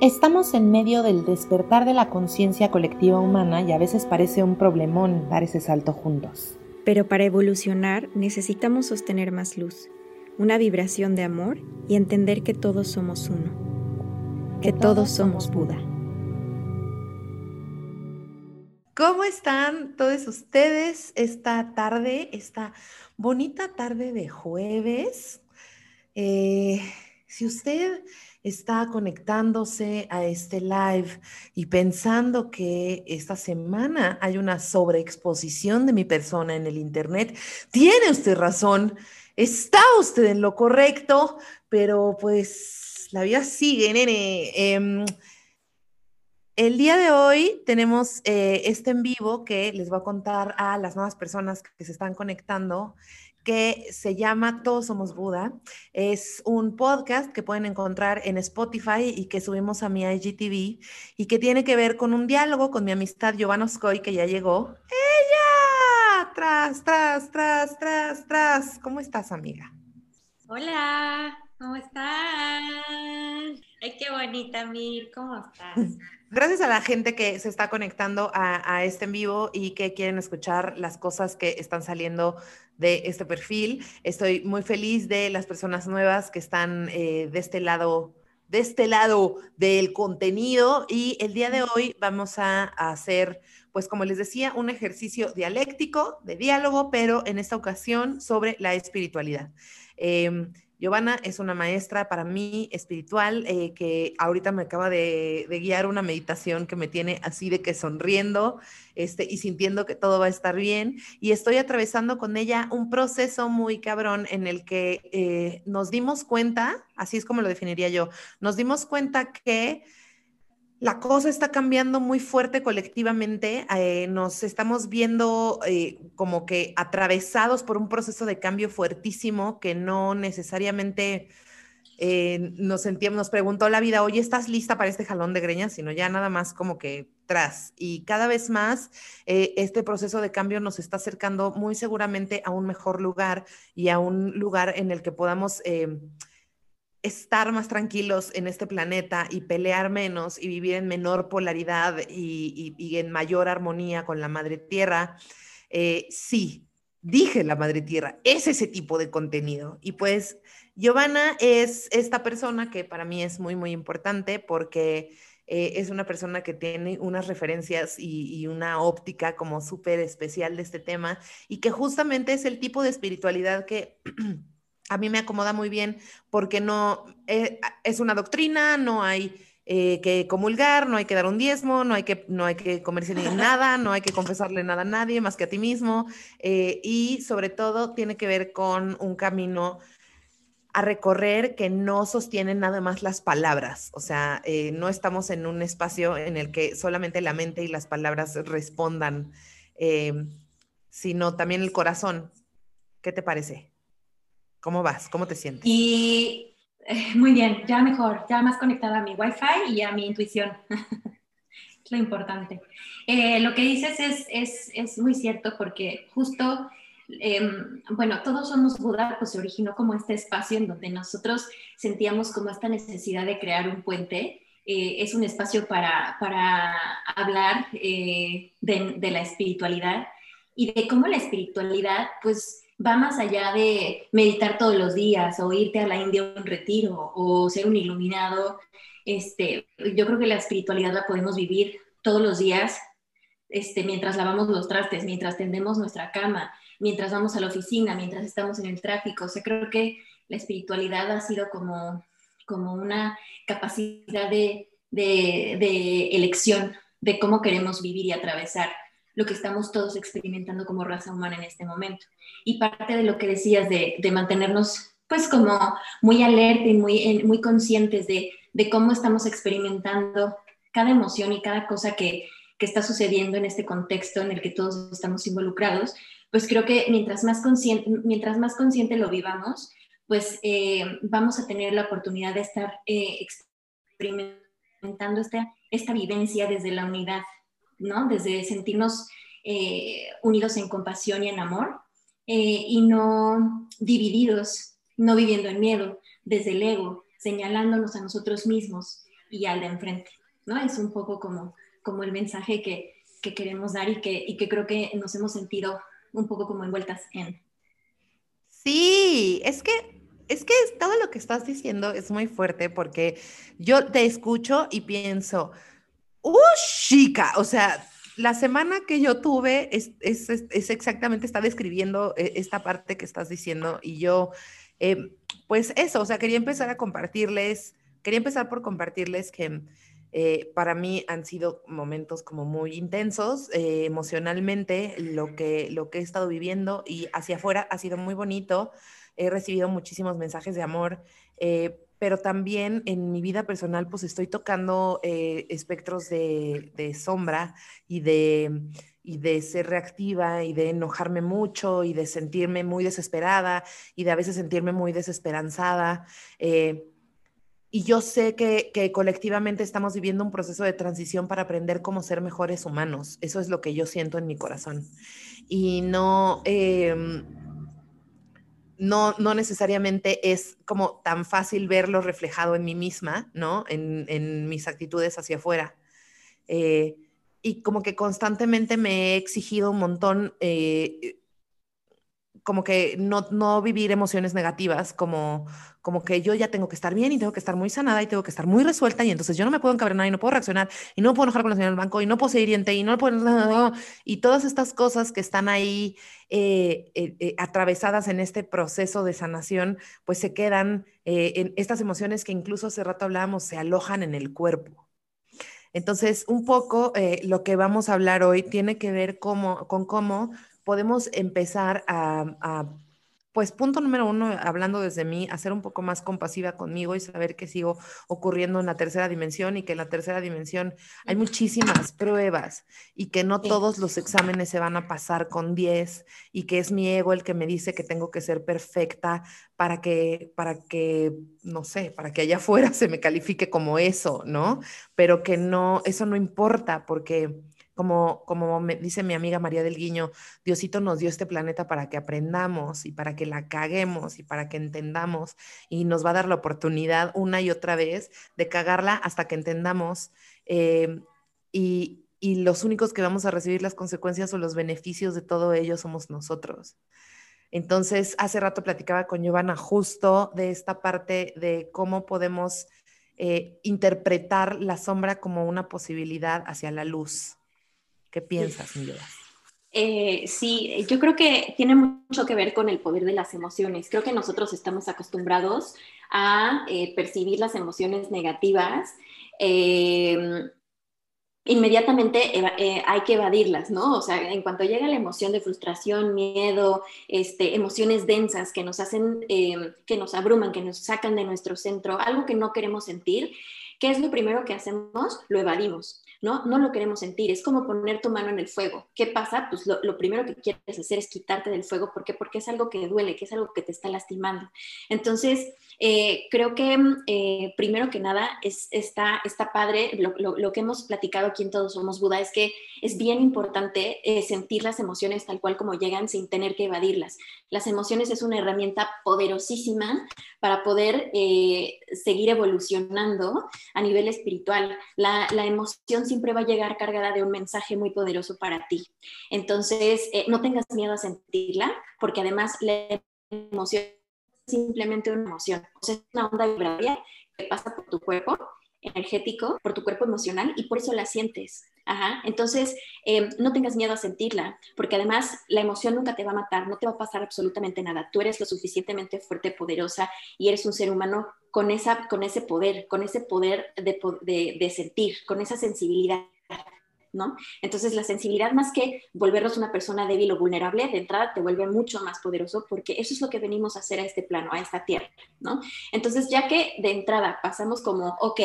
Estamos en medio del despertar de la conciencia colectiva humana y a veces parece un problemón dar ese salto juntos. Pero para evolucionar necesitamos sostener más luz, una vibración de amor y entender que todos somos uno, que, todos, somos Buda. ¿Cómo están todos ustedes esta tarde, esta bonita tarde de jueves? Eh, si usted está conectándose a este live y pensando que esta semana hay una sobreexposición de mi persona en el Internet, tiene usted razón, está usted en lo correcto, pero pues la vida sigue, nene. Em, el día de hoy tenemos eh, este en vivo que les voy a contar a las nuevas personas que se están conectando que se llama Todos Somos Buda. Es un podcast que pueden encontrar en Spotify y que subimos a mi IGTV y que tiene que ver con un diálogo con mi amistad Giovanna Oscoy, que ya llegó. ¡Ella! Tras, tras, tras, tras, tras. ¿Cómo estás, amiga? Hola, ¿cómo estás? Ay, qué bonita, Mir, ¿cómo estás? Gracias a la gente que se está conectando a, a, este en vivo y que quieren escuchar las cosas que están saliendo de este perfil. Estoy muy feliz de las personas nuevas que están eh, de este lado de este lado del contenido y el día de hoy vamos a, hacer, pues como les decía, un ejercicio dialéctico de diálogo, pero en esta ocasión sobre la espiritualidad. Em, Giovanna es una maestra para mí espiritual eh, que ahorita me acaba de, guiar una meditación que me tiene así de que sonriendo este, y sintiendo que todo va a estar bien. Y estoy atravesando con ella un proceso muy cabrón en el que eh, nos dimos cuenta, así es como lo definiría yo, nos dimos cuenta que la cosa está cambiando muy fuerte colectivamente. Eh, nos estamos viendo eh, como que atravesados por un proceso de cambio fuertísimo que no necesariamente eh, nos sentíamos, nos preguntó la vida, oye, ¿estás lista para este jalón de greñas? Sino ya nada más como que tras. Y cada vez más este proceso de cambio nos está acercando muy seguramente a un mejor lugar y a un lugar en el que podamos estar más tranquilos en este planeta y pelear menos y vivir en menor polaridad y, en mayor armonía con la madre tierra, eh, sí, dije la madre tierra, es ese tipo de contenido. Y pues Giovanna es esta persona que para mí es muy, muy importante porque eh, es una persona que tiene unas referencias y, y una óptica como súper especial de este tema y que justamente es el tipo de espiritualidad que... a mí me acomoda muy bien porque no eh, es una doctrina, no hay eh, que comulgar, no hay que dar un diezmo, no hay que, no hay que comerse ni nada, no hay que confesarle nada a nadie más que a ti mismo. Eh, y sobre todo tiene que ver con un camino a recorrer que no sostiene nada más las palabras. O sea, no estamos en un espacio en el que solamente la mente y las palabras respondan, sino también el corazón. ¿Qué te parece? ¿Cómo vas? ¿Cómo te sientes? Y eh, muy bien, ya mejor, ya más conectada a mi Wi-Fi y a mi intuición. es lo importante. Eh, lo que dices es, es, es, muy cierto porque justo, em, bueno, todos somos Buda, pues se originó como este espacio en donde nosotros sentíamos como esta necesidad de crear un puente. Eh, es un espacio para, para hablar de, de la espiritualidad y de cómo la espiritualidad, pues, va más allá de meditar todos los días o irte a la India a un retiro o ser un iluminado. Este, yo creo que la espiritualidad la podemos vivir todos los días este, mientras lavamos los trastes, mientras tendemos nuestra cama, mientras vamos a la oficina, mientras estamos en el tráfico. O sea, creo que la espiritualidad ha sido como, como una capacidad de, de, de elección de cómo queremos vivir y atravesar lo que estamos todos experimentando como raza humana en este momento. Y parte de lo que decías de, mantenernos pues como muy alerta y muy, muy conscientes de, cómo estamos experimentando cada emoción y cada cosa que, está sucediendo en este contexto en el que todos estamos involucrados, pues creo que mientras más consciente, mientras más consciente lo vivamos, pues eh, vamos a tener la oportunidad de estar eh, experimentando esta, esta vivencia desde la unidad ¿no? Desde sentirnos eh, unidos en compasión y en amor eh, y no divididos, no viviendo en miedo, desde el ego, señalándonos a nosotros mismos y al de enfrente, ¿no? Es un poco como, como el mensaje que, que queremos dar y que, y que creo que nos hemos sentido un poco como envueltas en. Sí, es que es que todo lo que estás diciendo es muy fuerte porque yo te escucho y pienso, ¡uh, chica! O sea, la semana que yo tuve es, es, es, exactamente, está describiendo eh, esta parte que estás diciendo y yo, eh, pues eso, o sea, quería empezar a compartirles, quería empezar por compartirles que eh, para mí han sido momentos como muy intensos emocionalmente, lo que, lo que he estado viviendo y hacia afuera ha sido muy bonito, he recibido muchísimos mensajes de amor pero también en mi vida personal pues estoy tocando eh, espectros de, sombra y de, y de ser reactiva y de enojarme mucho y de sentirme muy desesperada y de a veces sentirme muy desesperanzada. Eh, y yo sé que, colectivamente estamos viviendo un proceso de transición para aprender cómo ser mejores humanos. Eso es lo que yo siento en mi corazón. Y no... Em, no, no necesariamente es como tan fácil verlo reflejado en mí misma, ¿no? En, mis actitudes hacia afuera. Eh, y como que constantemente me he exigido un montón eh, como que no, no vivir emociones negativas, como, como que yo ya tengo que estar bien y tengo que estar muy sanada y tengo que estar muy resuelta y entonces yo no me puedo encabronar y no puedo reaccionar y no puedo enojar con la señora del banco y no puedo ser hiriente y no puedo... Y todas estas cosas que están ahí eh, eh, eh, atravesadas en este proceso de sanación, pues se quedan en estas emociones que incluso hace rato hablábamos, se alojan en el cuerpo. Entonces, un poco lo que vamos a hablar hoy tiene que ver cómo, con cómo podemos empezar a, pues punto número uno, hablando desde mí, a ser un poco más compasiva conmigo y saber que sigo ocurriendo en la tercera dimensión y que en la tercera dimensión hay muchísimas pruebas y que no todos los exámenes se van a pasar con 10 y que es mi ego el que me dice que tengo que ser perfecta para que, para que, no sé, para que allá afuera se me califique como eso, ¿no? Pero que no, eso no importa porque como, me dice mi amiga María del Guiño, Diosito nos dio este planeta para que aprendamos y para que la caguemos y para que entendamos y nos va a dar la oportunidad una y otra vez de cagarla hasta que entendamos eh, y, y los únicos que vamos a recibir las consecuencias o los beneficios de todo ello somos nosotros. Entonces, hace rato platicaba con Giovanna justo de esta parte de cómo podemos eh, interpretar la sombra como una posibilidad hacia la luz. ¿Qué piensas, Miguel? Eh, sí, yo creo que tiene mucho que ver con el poder de las emociones. Creo que nosotros estamos acostumbrados a eh, percibir las emociones negativas. Em, inmediatamente eh, hay que evadirlas, ¿no? O sea, en cuanto llega la emoción de frustración, miedo, este, emociones densas que nos hacen, em, que nos abruman, que nos sacan de nuestro centro, algo que no queremos sentir, ¿qué es lo primero que hacemos? Lo evadimos. ¿No? No lo queremos sentir, es como poner tu mano en el fuego. ¿Qué pasa? Pues lo, primero que quieres hacer es quitarte del fuego, ¿por qué? Porque es algo que duele, que es algo que te está lastimando. Entonces, eh, creo que eh, primero que nada es, está, está padre, lo, que hemos platicado aquí en Todos Somos Buda es que es bien importante eh, sentir las emociones tal cual como llegan sin tener que evadirlas. Las emociones es una herramienta poderosísima para poder seguir evolucionando a nivel espiritual. La, la, emoción siempre va a llegar cargada de un mensaje muy poderoso para ti. Entonces, no tengas miedo a sentirla, porque además la emoción simplemente una emoción, o sea, es una onda vibratoria que pasa por tu cuerpo energético, por tu cuerpo emocional y por eso la sientes. Ajá. Entonces, em, no tengas miedo a sentirla, porque además la emoción nunca te va a matar, no te va a pasar absolutamente nada. Tú eres lo suficientemente fuerte, poderosa y eres un ser humano con, esa, con ese poder, con ese poder de, de sentir, con esa sensibilidad. ¿No? Entonces la sensibilidad más que volvernos una persona débil o vulnerable, de entrada te vuelve mucho más poderoso porque eso es lo que venimos a hacer a este plano, a esta tierra, ¿no? Entonces ya que de entrada pasamos como, ok,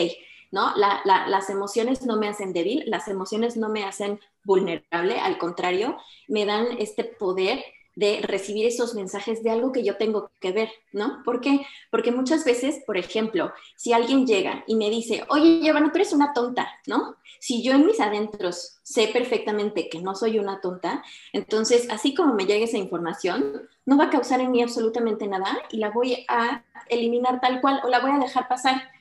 ¿no? las emociones no me hacen débil, las emociones no me hacen vulnerable, al contrario, me dan este poder de recibir esos mensajes de algo que yo tengo que ver, ¿no? ¿Por qué? Porque muchas veces, por ejemplo, si alguien llega y me dice, oye, Giovanna, tú eres una tonta, ¿no? Si yo en mis adentros sé perfectamente que no soy una tonta, entonces, así como me llega esa información, no va a causar en mí absolutamente nada y la voy a eliminar tal cual o la voy a dejar pasar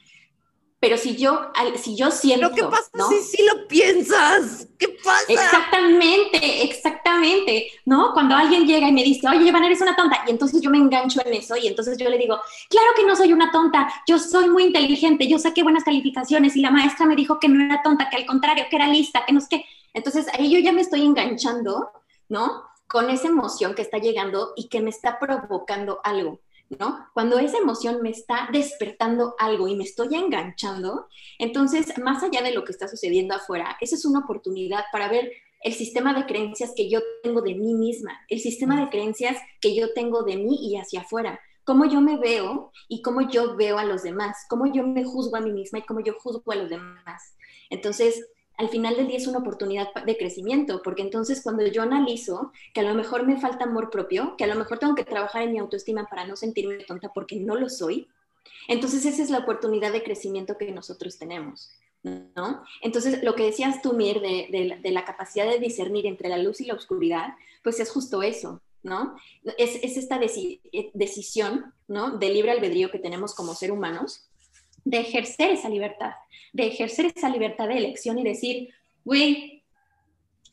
pero si yo, si yo siento... ¿Pero qué pasa si sí lo piensas? ¿Qué pasa? Exactamente, exactamente, ¿no? Cuando alguien llega y me dice, oye, Iván, eres una tonta, y entonces yo me engancho en eso, y entonces yo le digo, claro que no soy una tonta, yo soy muy inteligente, yo saqué buenas calificaciones, y la maestra me dijo que no era tonta, que al contrario, que era lista, que no sé qué. Entonces ahí yo ya me estoy enganchando, ¿no? Con esa emoción que está llegando y que me está provocando algo. ¿No? Cuando esa emoción me está despertando algo y me estoy enganchando, entonces, más allá de lo que está sucediendo afuera, esa es una oportunidad para ver el sistema de creencias que yo tengo de mí misma, el sistema de creencias que yo tengo de mí y hacia afuera, cómo yo me veo y cómo yo veo a los demás, cómo yo me juzgo a mí misma y cómo yo juzgo a los demás. Entonces, al final del día es una oportunidad de crecimiento, porque entonces cuando yo analizo que a lo mejor me falta amor propio, que a lo mejor tengo que trabajar en mi autoestima para no sentirme tonta porque no lo soy, entonces esa es la oportunidad de crecimiento que nosotros tenemos. ¿No? Entonces, lo que decías tú, Mir, de, la capacidad de discernir entre la luz y la oscuridad, pues es justo eso, ¿no? Es, esta eh, decisión, ¿no? De libre albedrío que tenemos como ser humanos, de ejercer esa libertad, de ejercer esa libertad de elección y decir, güey,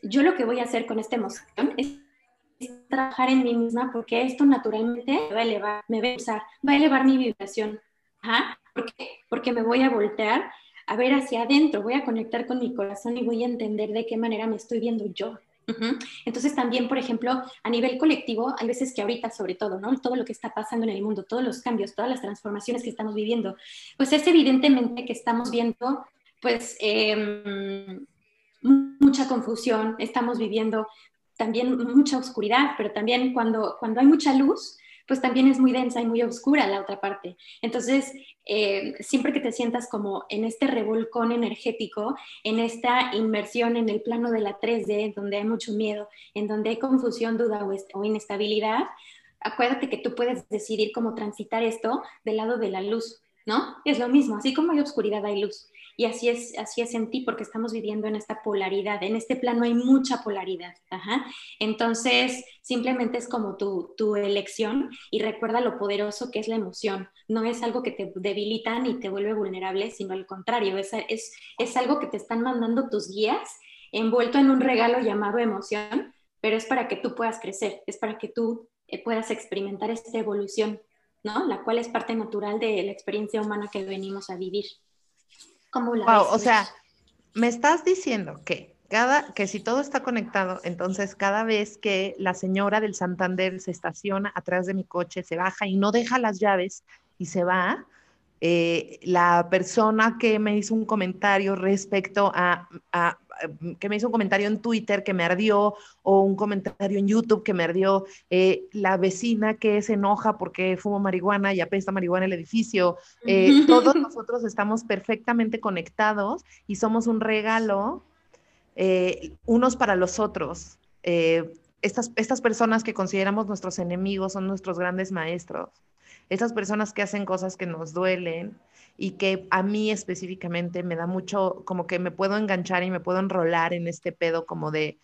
yo lo que voy a hacer con esta emoción es, trabajar en mí misma porque esto naturalmente me va a elevar, me va a, usar, va a elevar mi vibración. Ajá. Porque me voy a voltear a ver hacia adentro, voy a conectar con mi corazón y voy a entender de qué manera me estoy viendo yo. Entonces también, por ejemplo, a nivel colectivo, hay veces que ahorita sobre todo, ¿no? Todo lo que está pasando en el mundo, todos los cambios, todas las transformaciones que estamos viviendo, pues es evidentemente que estamos viendo, pues, em, mucha confusión, estamos viviendo también mucha oscuridad, pero también cuando, cuando hay mucha luz, pues también es muy densa y muy oscura la otra parte. Entonces, eh, siempre que te sientas como en este revolcón energético, en esta inmersión en el plano de la 3D, donde hay mucho miedo, en donde hay confusión, duda o, inestabilidad, acuérdate que tú puedes decidir cómo transitar esto del lado de la luz, ¿no? Es lo mismo, así como hay oscuridad hay luz. Y así es, así es en ti porque estamos viviendo en esta polaridad. En este plano hay mucha polaridad. Entonces, simplemente es como tu, tu elección y recuerda lo poderoso que es la emoción. No es algo que te debilita ni te vuelve vulnerable, sino al contrario, es, es, es algo que te están mandando tus guías envuelto en un regalo llamado emoción, pero es para que tú puedas crecer, es para que tú eh, puedas experimentar esta evolución, ¿no? La cual es parte natural de la experiencia humana que venimos a vivir wow, o sea, me estás diciendo que cada, que si todo está conectado, entonces cada vez que la señora del Santander se estaciona atrás de mi coche, se baja y no deja las llaves y se va, eh, la persona que me hizo un comentario respecto a, que me hizo un comentario en Twitter que me ardió o un comentario en YouTube que me ardió, eh, la vecina que se enoja porque fumo marihuana y apesta marihuana el edificio, eh, todos nosotros estamos perfectamente conectados y somos un regalo unos para los otros. estas, estas personas que consideramos nuestros enemigos son nuestros grandes maestros esas personas que hacen cosas que nos duelen y que a mí específicamente me da mucho, como que me puedo enganchar y me puedo enrolar en este pedo como de,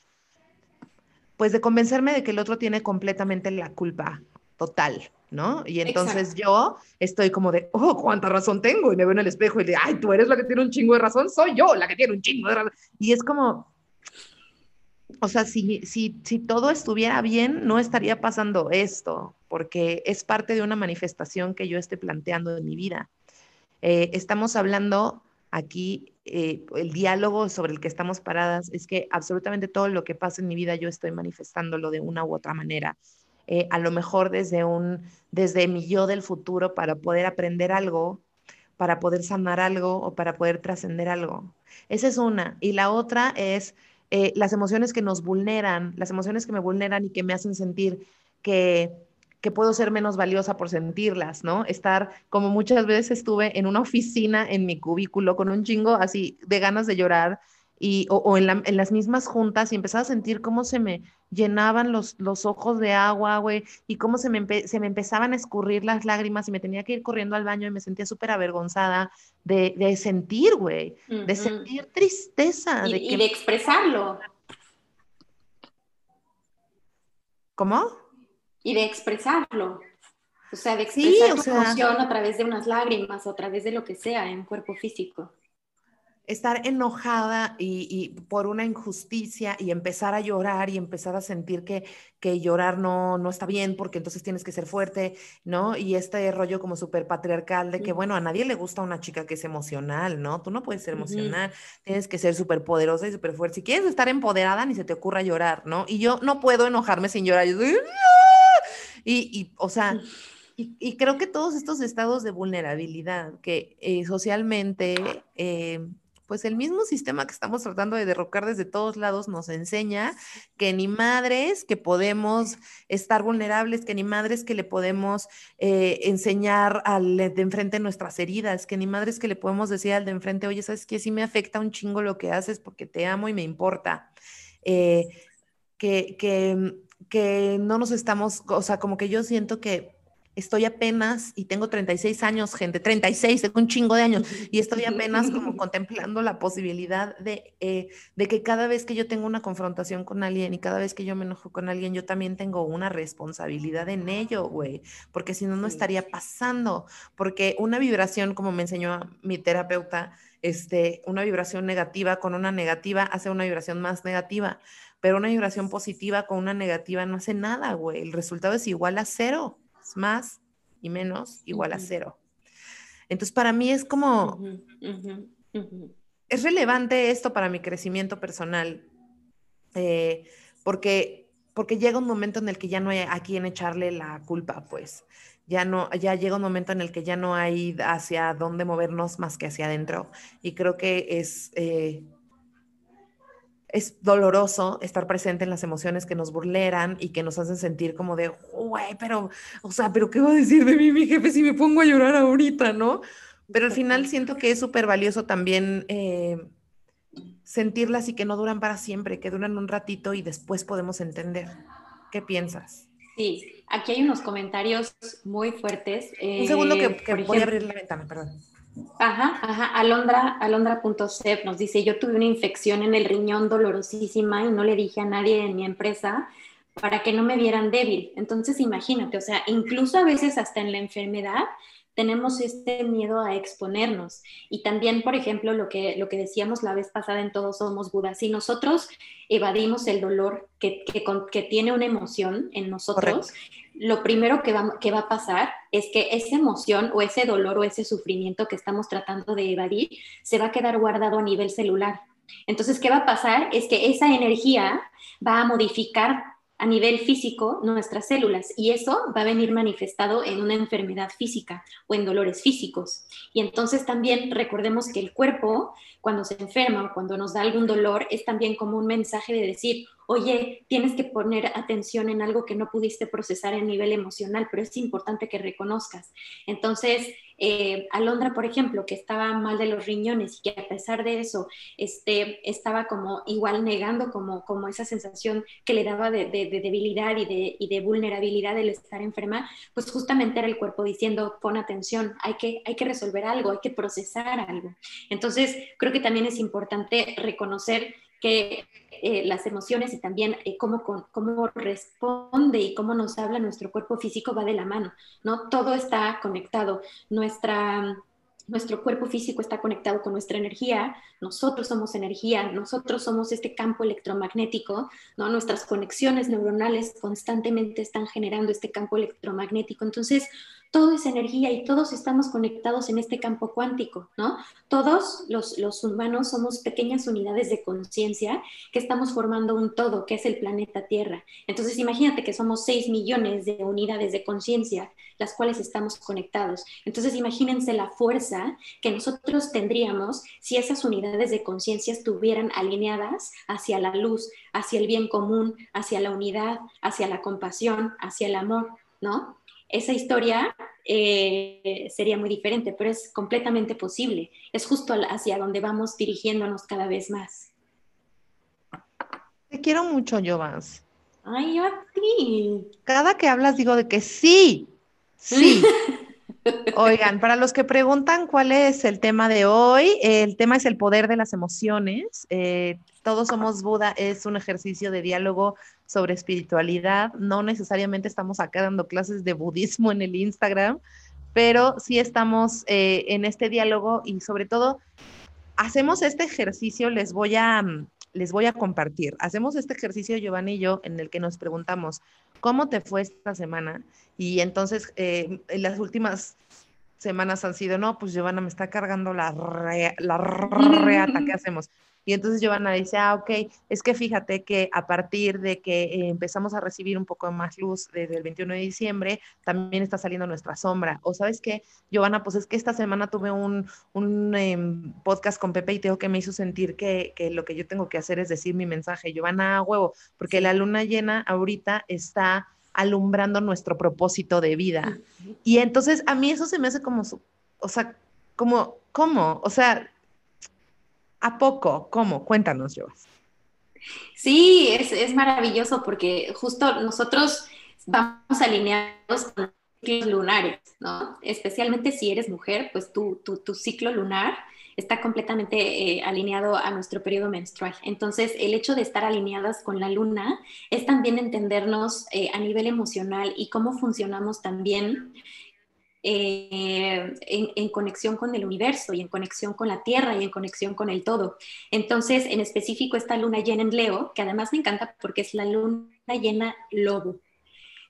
pues de convencerme de que el otro tiene completamente la culpa total, ¿no? Y entonces yo estoy como de, oh, cuánta razón tengo, y me veo en el espejo y de, ay, tú eres la que tiene un chingo de razón, soy yo la que tiene un chingo de razón. Y es como, o sea, si, si, si todo estuviera bien, no estaría pasando esto, porque es parte de una manifestación que yo esté planteando en mi vida. Eh, estamos hablando aquí, eh, el diálogo sobre el que estamos paradas es que absolutamente todo lo que pasa en mi vida yo estoy manifestándolo de una u otra manera. Eh, a lo mejor desde, un, desde mi yo del futuro para poder aprender algo, para poder sanar algo o para poder trascender algo. Esa es una. Y la otra es las emociones que nos vulneran, las emociones que me vulneran y que me hacen sentir que que puedo ser menos valiosa por sentirlas, ¿no? Estar, como muchas veces estuve en una oficina en mi cubículo con un chingo así de ganas de llorar y, o, en, las mismas juntas y empezaba a sentir cómo se me llenaban los, los ojos de agua, güey, y cómo se me, se me empezaban a escurrir las lágrimas y me tenía que ir corriendo al baño y me sentía súper avergonzada de, de sentir, güey, de sentir tristeza. Y de, y de expresarlo. ¿Cómo? y de expresarlo. O sea, de expresar sí, emoción a través de unas lágrimas o a través de lo que sea en cuerpo físico estar enojada y, por una injusticia y empezar a llorar y empezar a sentir que, que llorar no, no está bien porque entonces tienes que ser fuerte, ¿no? Y este rollo como súper patriarcal de que, bueno, a nadie le gusta una chica que es emocional, ¿no? Tú no puedes ser emocional, tienes que ser súper poderosa y súper fuerte. Si quieres estar empoderada, ni se te ocurra llorar, ¿no? Y yo no puedo enojarme sin llorar. Yo y, y, o sea... Y, creo que todos estos estados de vulnerabilidad que eh, socialmente eh, pues el mismo sistema que estamos tratando de derrocar desde todos lados nos enseña que ni madres que podemos estar vulnerables, que ni madres que le podemos eh, enseñar al de enfrente nuestras heridas, que ni madres que le podemos decir al de enfrente, oye, ¿sabes qué? Sí me afecta un chingo lo que haces porque te amo y me importa. Eh, que, que, que no nos estamos, o sea, como que yo siento que estoy apenas, y tengo 36 años, gente, 36, tengo un chingo de años, y estoy apenas como contemplando la posibilidad de, eh, de que cada vez que yo tengo una confrontación con alguien y cada vez que yo me enojo con alguien, yo también tengo una responsabilidad en ello, güey, porque si no, no estaría pasando, porque una vibración, como me enseñó mi terapeuta, este, una vibración negativa con una negativa hace una vibración más negativa, pero una vibración positiva con una negativa no hace nada, güey, el resultado es igual a cero más y menos igual a cero. Entonces, para mí es como, es relevante esto para mi crecimiento personal, eh, porque, porque llega un momento en el que ya no hay a quien echarle la culpa, pues. Ya no, ya llega un momento en el que ya no hay hacia dónde movernos más que hacia adentro. Y creo que es eh, es doloroso estar presente en las emociones que nos burleran y que nos hacen sentir como de, güey, pero, o sea, pero ¿qué va a decir de mí mi jefe si me pongo a llorar ahorita, no? Pero al final siento que es súper valioso también eh, sentirlas y que no duran para siempre, que duran un ratito y después podemos entender. ¿Qué piensas? Sí, aquí hay unos comentarios muy fuertes. un segundo que, eh, voy a abrir la ventana, perdón. Ajá, ajá. Alondra, alondra.sef nos dice, yo tuve una infección en el riñón dolorosísima y no le dije a nadie en mi empresa para que no me vieran débil. Entonces, imagínate, o sea, incluso a veces hasta en la enfermedad tenemos este miedo a exponernos. Y también, por ejemplo, lo que, lo que decíamos la vez pasada en Todos Somos Buda, si nosotros evadimos el dolor que, que, tiene una emoción en nosotros, lo primero que va, que va a pasar es que esa emoción o ese dolor o ese sufrimiento que estamos tratando de evadir se va a quedar guardado a nivel celular. Entonces, ¿qué va a pasar? Es que esa energía va a modificar a nivel físico nuestras células y eso va a venir manifestado en una enfermedad física o en dolores físicos. Y entonces también recordemos que el cuerpo, cuando se enferma o cuando nos da algún dolor, es también como un mensaje de decir, oye, tienes que poner atención en algo que no pudiste procesar a nivel emocional, pero es importante que reconozcas. Entonces, eh, Alondra, por ejemplo, que estaba mal de los riñones y que a pesar de eso este, estaba como igual negando como, como esa sensación que le daba de, debilidad y de, y de, vulnerabilidad el estar enferma, pues justamente era el cuerpo diciendo, pon atención, hay que, hay que resolver algo, hay que procesar algo. Entonces, creo que también es importante reconocer que eh, las emociones y también eh, cómo, cómo responde y cómo nos habla nuestro cuerpo físico va de la mano, ¿no? Todo está conectado. Nuestra, nuestro cuerpo físico está conectado con nuestra energía, nosotros somos energía, nosotros somos este campo electromagnético, ¿no? Nuestras conexiones neuronales constantemente están generando este campo electromagnético. Entonces, todo es energía y todos estamos conectados en este campo cuántico, ¿no? Todos los, los humanos somos pequeñas unidades de conciencia que estamos formando un todo, que es el planeta Tierra. Entonces, imagínate que somos 6 millones de unidades de conciencia, las cuales estamos conectados. Entonces, imagínense la fuerza que nosotros tendríamos si esas unidades de conciencia estuvieran alineadas hacia la luz, hacia el bien común, hacia la unidad, hacia la compasión, hacia el amor, ¿no? Esa historia eh, sería muy diferente, pero es completamente posible. Es justo hacia donde vamos dirigiéndonos cada vez más. Te quiero mucho, Jovans. Ay, yo a ti. Cada que hablas digo de que sí, sí. Oigan, para los que preguntan cuál es el tema de hoy, el tema es el poder de las emociones. Eh, todos somos Buda es un ejercicio de diálogo sobre espiritualidad. No necesariamente estamos acá dando clases de budismo en el Instagram, pero sí estamos eh, en este diálogo y sobre todo hacemos este ejercicio, les voy a, les voy a compartir. Hacemos este ejercicio, Giovanni y yo, en el que nos preguntamos, ¿cómo te fue esta semana? Y entonces, eh, en las últimas semanas han sido, no, pues Giovanna me está cargando la, la reata, ¿qué hacemos? Y entonces Giovanna dice, ah, ok, es que fíjate que a partir de que eh, empezamos a recibir un poco más luz desde el 21 de diciembre, también está saliendo nuestra sombra. O sabes qué, Giovanna, pues es que esta semana tuve un, un em, podcast con Pepe y Teo que me hizo sentir que, que, lo que yo tengo que hacer es decir mi mensaje. Giovanna, huevo, porque la luna llena ahorita está alumbrando nuestro propósito de vida. Y entonces a mí eso se me hace como, o sea, como, ¿cómo? O sea, ¿A poco? ¿Cómo? Cuéntanos, Joas. Sí, es, maravilloso porque justo nosotros vamos alineados con ciclos lunares, ¿no? Especialmente si eres mujer, pues tu, tu, ciclo lunar está completamente eh, alineado a nuestro periodo menstrual. Entonces, el hecho de estar alineadas con la luna es también entendernos eh, a nivel emocional y cómo funcionamos también eh, en, conexión con el universo y en conexión con la Tierra y en conexión con el todo. Entonces, en específico, esta luna llena en Leo, que además me encanta porque es la luna llena lobo,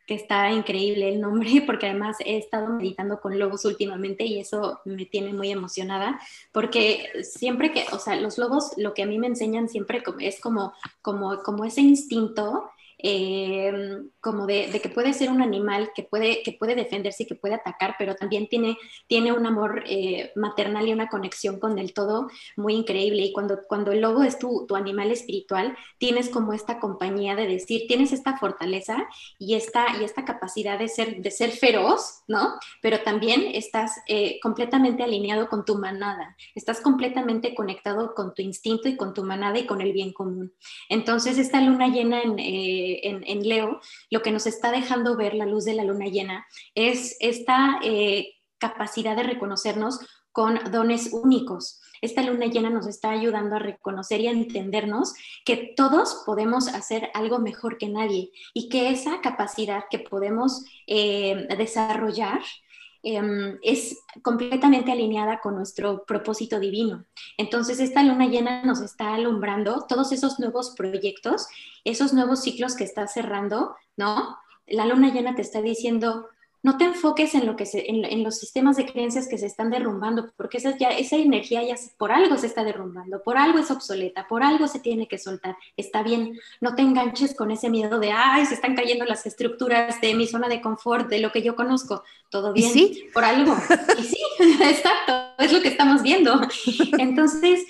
que está increíble el nombre, porque además he estado meditando con lobos últimamente y eso me tiene muy emocionada, porque siempre que, o sea, los lobos lo que a mí me enseñan siempre es como, como, como ese instinto eh, como de, que puede ser un animal que puede, que puede defenderse y que puede atacar, pero también tiene, tiene un amor eh, maternal y una conexión con el todo muy increíble. Y cuando, cuando el lobo es tu, tu, animal espiritual, tienes como esta compañía de decir, tienes esta fortaleza y esta, y esta capacidad de ser, de ser feroz, ¿no? Pero también estás eh, completamente alineado con tu manada, estás completamente conectado con tu instinto y con tu manada y con el bien común. Entonces, esta luna llena en en, Leo, lo que nos está dejando ver la luz de la luna llena es esta eh, capacidad de reconocernos con dones únicos. Esta luna llena nos está ayudando a reconocer y a entendernos que todos podemos hacer algo mejor que nadie y que esa capacidad que podemos eh, desarrollar Em, es completamente alineada con nuestro propósito divino. Entonces, esta luna llena nos está alumbrando todos esos nuevos proyectos, esos nuevos ciclos que está cerrando, ¿no? La luna llena te está diciendo, no te enfoques en, lo que en, los sistemas de creencias que se están derrumbando, porque esa, ya, esa energía ya por algo se está derrumbando, por algo es obsoleta, por algo se tiene que soltar. Está bien, no te enganches con ese miedo de, ay, se están cayendo las estructuras de mi zona de confort, de lo que yo conozco. Todo bien, sí? por algo. Y sí, exacto, es lo que estamos viendo. Entonces,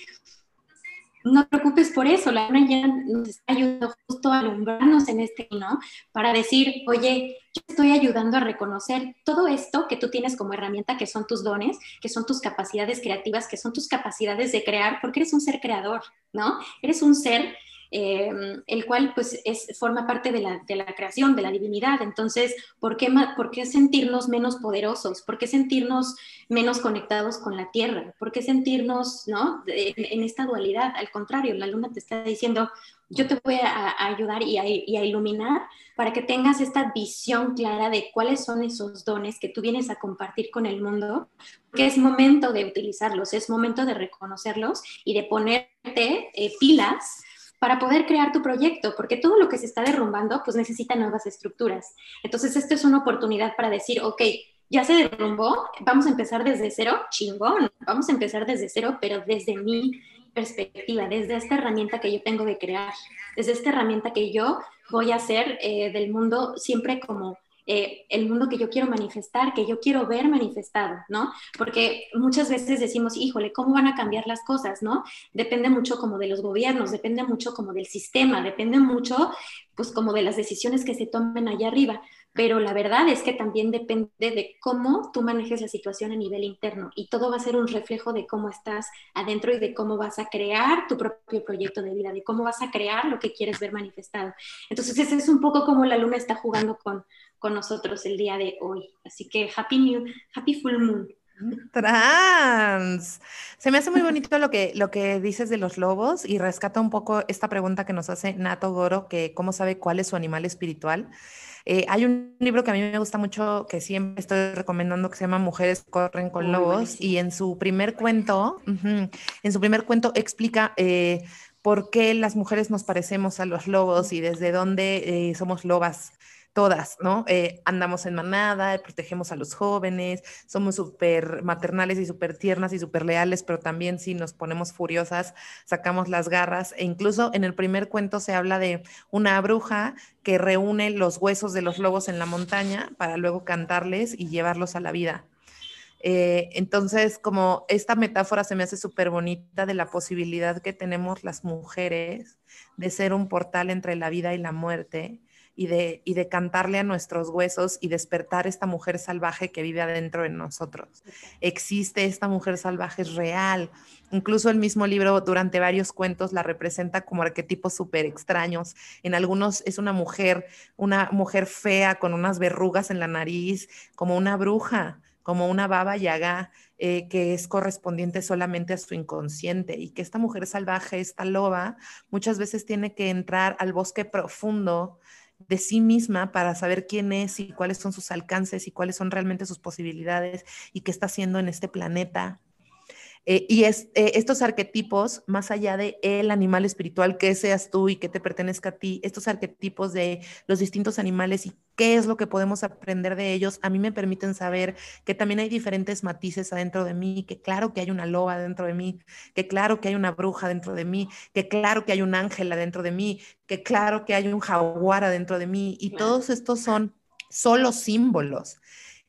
no te preocupes por eso, la luna ya nos está ayudando justo a alumbrarnos en este, ¿no? Para decir, oye, yo estoy ayudando a reconocer todo esto que tú tienes como herramienta, que son tus dones, que son tus capacidades creativas, que son tus capacidades de crear, porque eres un ser creador, ¿no? Eres un ser Em, el cual pues es, forma parte de la, creación, de la divinidad. Entonces, ¿por qué, ¿por qué sentirnos menos poderosos? ¿Por qué sentirnos menos conectados con la tierra? ¿Por qué sentirnos ¿no? en, esta dualidad? Al contrario, la luna te está diciendo, yo te voy a, ayudar y a, y a, iluminar para que tengas esta visión clara de cuáles son esos dones que tú vienes a compartir con el mundo, que es momento de utilizarlos, es momento de reconocerlos y de ponerte eh, pilas para poder crear tu proyecto, porque todo lo que se está derrumbando, pues necesita nuevas estructuras. Entonces, esto es una oportunidad para decir, ok, ya se derrumbó, vamos a empezar desde cero, chingón, vamos a empezar desde cero, pero desde mi perspectiva, desde esta herramienta que yo tengo de crear, desde esta herramienta que yo voy a hacer eh, del mundo siempre como eh, el mundo que yo quiero manifestar, que yo quiero ver manifestado, ¿no? Porque muchas veces decimos, híjole, ¿cómo van a cambiar las cosas, ¿no? Depende mucho como de los gobiernos, depende mucho como del sistema, depende mucho, pues como de las decisiones que se tomen allá arriba pero la verdad es que también depende de cómo tú manejes la situación a nivel interno y todo va a ser un reflejo de cómo estás adentro y de cómo vas a crear tu propio proyecto de vida, de cómo vas a crear lo que quieres ver manifestado. Entonces, ese es un poco como la luna está jugando con, con nosotros el día de hoy. Así que happy new, happy full moon. Trans. Se me hace muy bonito lo que, lo que dices de los lobos y rescata un poco esta pregunta que nos hace Nato Goro, que cómo sabe cuál es su animal espiritual. Eh, hay un libro que a mí me gusta mucho, que siempre estoy recomendando, que se llama Mujeres corren con lobos, y en su primer cuento, en su primer cuento explica eh, por qué las mujeres nos parecemos a los lobos y desde dónde eh, somos lobas todas, ¿no? Eh, andamos en manada, protegemos a los jóvenes, somos súper maternales y súper tiernas y súper leales, pero también si nos ponemos furiosas, sacamos las garras. E incluso en el primer cuento se habla de una bruja que reúne los huesos de los lobos en la montaña para luego cantarles y llevarlos a la vida. Eh, entonces, como esta metáfora se me hace súper bonita de la posibilidad que tenemos las mujeres de ser un portal entre la vida y la muerte y de, y de cantarle a nuestros huesos y despertar esta mujer salvaje que vive adentro de nosotros. Existe esta mujer salvaje, es real. Incluso el mismo libro durante varios cuentos la representa como arquetipos súper extraños. En algunos es una mujer, una mujer fea con unas verrugas en la nariz, como una bruja, como una baba yaga, eh, que es correspondiente solamente a su inconsciente y que esta mujer salvaje, esta loba, muchas veces tiene que entrar al bosque profundo de sí misma para saber quién es y cuáles son sus alcances y cuáles son realmente sus posibilidades y qué está haciendo en este planeta eh, y es, eh, estos arquetipos, más allá de el animal espiritual, que seas tú y que te pertenezca a ti, estos arquetipos de los distintos animales y qué es lo que podemos aprender de ellos, a mí me permiten saber que también hay diferentes matices adentro de mí, que claro que hay una loba dentro de mí, que claro que hay una bruja dentro de mí, que claro que hay un ángel adentro de mí, que claro que hay un jaguar adentro de mí. Y todos estos son solo símbolos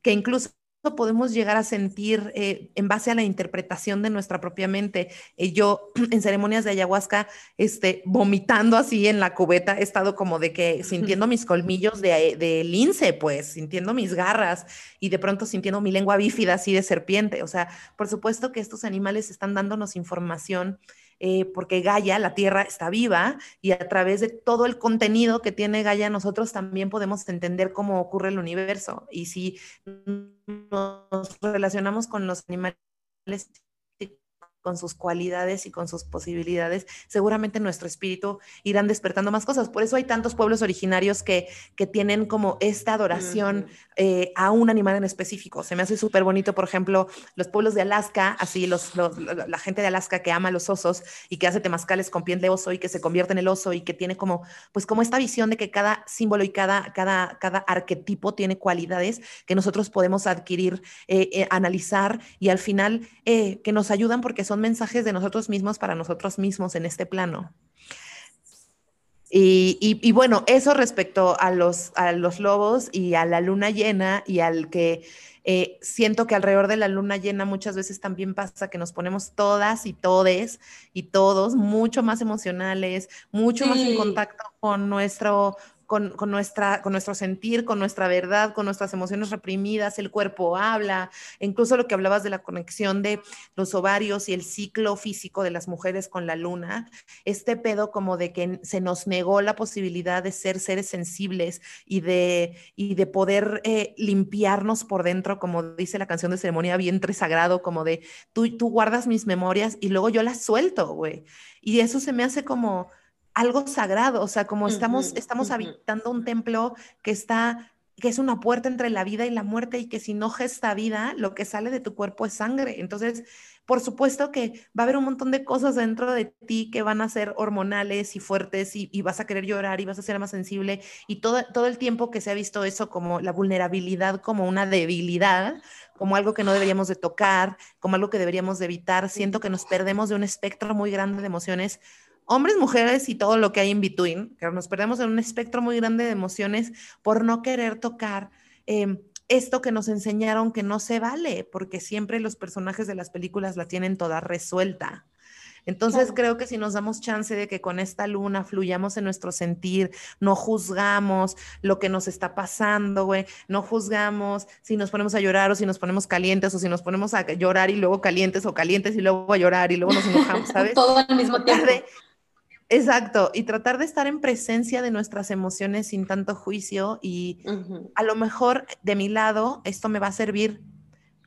que incluso podemos llegar a sentir eh, en base a la interpretación de nuestra propia mente. Eh, yo en ceremonias de ayahuasca, este, vomitando así en la cubeta, he estado como de que sintiendo mis colmillos de, de lince, pues, sintiendo mis garras y de pronto sintiendo mi lengua bífida así de serpiente. O sea, por supuesto que estos animales están dándonos información eh, porque Gaia, la Tierra, está viva y a través de todo el contenido que tiene Gaia, nosotros también podemos entender cómo ocurre el universo. Y si nos relacionamos con los animales con sus cualidades y con sus posibilidades, seguramente nuestro espíritu irán despertando más cosas. Por eso hay tantos pueblos originarios que, que tienen como esta adoración eh, a un animal en específico. Se me hace súper bonito, por ejemplo, los pueblos de Alaska, así los, la gente de Alaska que ama los osos y que hace temazcales con piel de oso y que se convierte en el oso y que tiene como, pues como esta visión de que cada símbolo y cada, cada, cada arquetipo tiene cualidades que nosotros podemos adquirir, eh, eh, analizar y al final que nos ayudan porque son mensajes de nosotros mismos para nosotros mismos en este plano. Y, bueno, eso respecto a los, a los lobos y a la luna llena y al que eh, siento que alrededor de la luna llena muchas veces también pasa que nos ponemos todas y todes y todos mucho más emocionales, mucho más en contacto con nuestro con, nuestra, con nuestro sentir, con nuestra verdad, con nuestras emociones reprimidas, el cuerpo habla, incluso lo que hablabas de la conexión de los ovarios y el ciclo físico de las mujeres con la luna, este pedo como de que se nos negó la posibilidad de ser seres sensibles y de, y de poder eh, limpiarnos por dentro, como dice la canción de ceremonia, vientre sagrado, como de tú, tú guardas mis memorias y luego yo las suelto, güey. Y eso se me hace como algo sagrado, o sea, como estamos, estamos habitando un templo que está que es una puerta entre la vida y la muerte y que si no gesta vida, lo que sale de tu cuerpo es sangre. Entonces, por supuesto que va a haber un montón de cosas dentro de ti que van a ser hormonales y fuertes y, vas a querer llorar y vas a ser más sensible y todo, todo el tiempo que se ha visto eso como la vulnerabilidad, como una debilidad, como algo que no deberíamos de tocar, como algo que deberíamos de evitar, siento que nos perdemos de un espectro muy grande de emociones hombres, mujeres y todo lo que hay en between, que nos perdemos en un espectro muy grande de emociones por no querer tocar em, esto que nos enseñaron que no se vale, porque siempre los personajes de las películas la tienen toda resuelta. Entonces creo que si nos damos chance de que con esta luna fluyamos en nuestro sentir, no juzgamos lo que nos está pasando, güey, no juzgamos si nos ponemos a llorar o si nos ponemos calientes o si nos ponemos a llorar y luego calientes o calientes y luego a llorar y luego nos enojamos, ¿sabes? Todo al mismo tiempo. Exacto, y tratar de estar en presencia de nuestras emociones sin tanto juicio y a lo mejor de mi lado esto me va a servir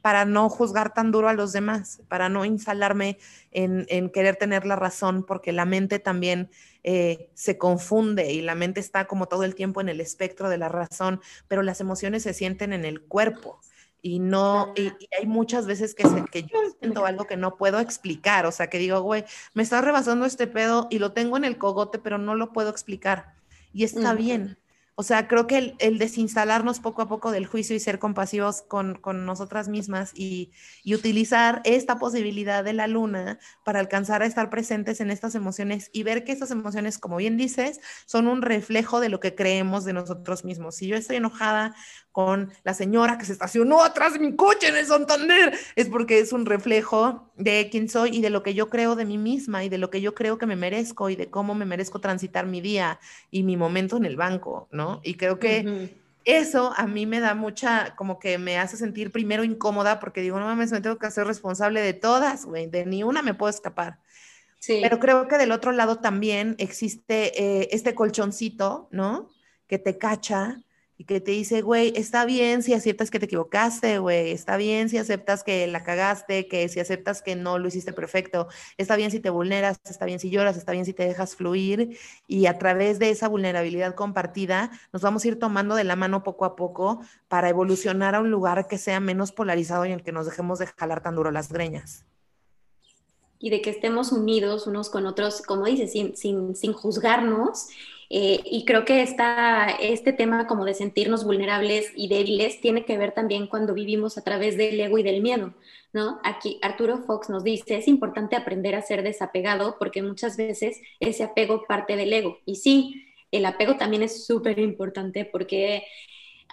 para no juzgar tan duro a los demás, para no instalarme en, querer tener la razón, porque la mente también eh, se confunde y la mente está como todo el tiempo en el espectro de la razón, pero las emociones se sienten en el cuerpo y no, y, hay muchas veces que, que yo siento algo que no puedo explicar, o sea, que digo, güey, me está rebasando este pedo y lo tengo en el cogote, pero no lo puedo explicar. Y está bien, o sea, creo que el, desinstalarnos poco a poco del juicio y ser compasivos con, nosotras mismas y, utilizar esta posibilidad de la luna para alcanzar a estar presentes en estas emociones y ver que estas emociones, como bien dices, son un reflejo de lo que creemos de nosotros mismos. Si yo estoy enojada con la señora que se estacionó atrás de mi coche en el Santander, es porque es un reflejo de quién soy y de lo que yo creo de mí misma y de lo que yo creo que me merezco y de cómo me merezco transitar mi día y mi momento en el banco, ¿no? Y creo que eso a mí me da mucha, como que me hace sentir primero incómoda porque digo, no mames, me tengo que hacer responsable de todas, güey, de ni una me puedo escapar. Sí. Pero creo que del otro lado también existe eh, este colchoncito, ¿no? Que te cacha y que te dice, güey, está bien si aceptas que te equivocaste, güey, está bien si aceptas que la cagaste, que si aceptas que no lo hiciste perfecto, está bien si te vulneras, está bien si lloras, está bien si te dejas fluir y a través de esa vulnerabilidad compartida nos vamos a ir tomando de la mano poco a poco para evolucionar a un lugar que sea menos polarizado y en el que nos dejemos de jalar tan duro las greñas. Y de que estemos unidos unos con otros, como dices, sin, sin, sin juzgarnos eh, y creo que esta, este tema como de sentirnos vulnerables y débiles tiene que ver también cuando vivimos a través del ego y del miedo, ¿no? Aquí Arturo Fox nos dice, es importante aprender a ser desapegado porque muchas veces ese apego parte del ego. Y sí, el apego también es súper importante porque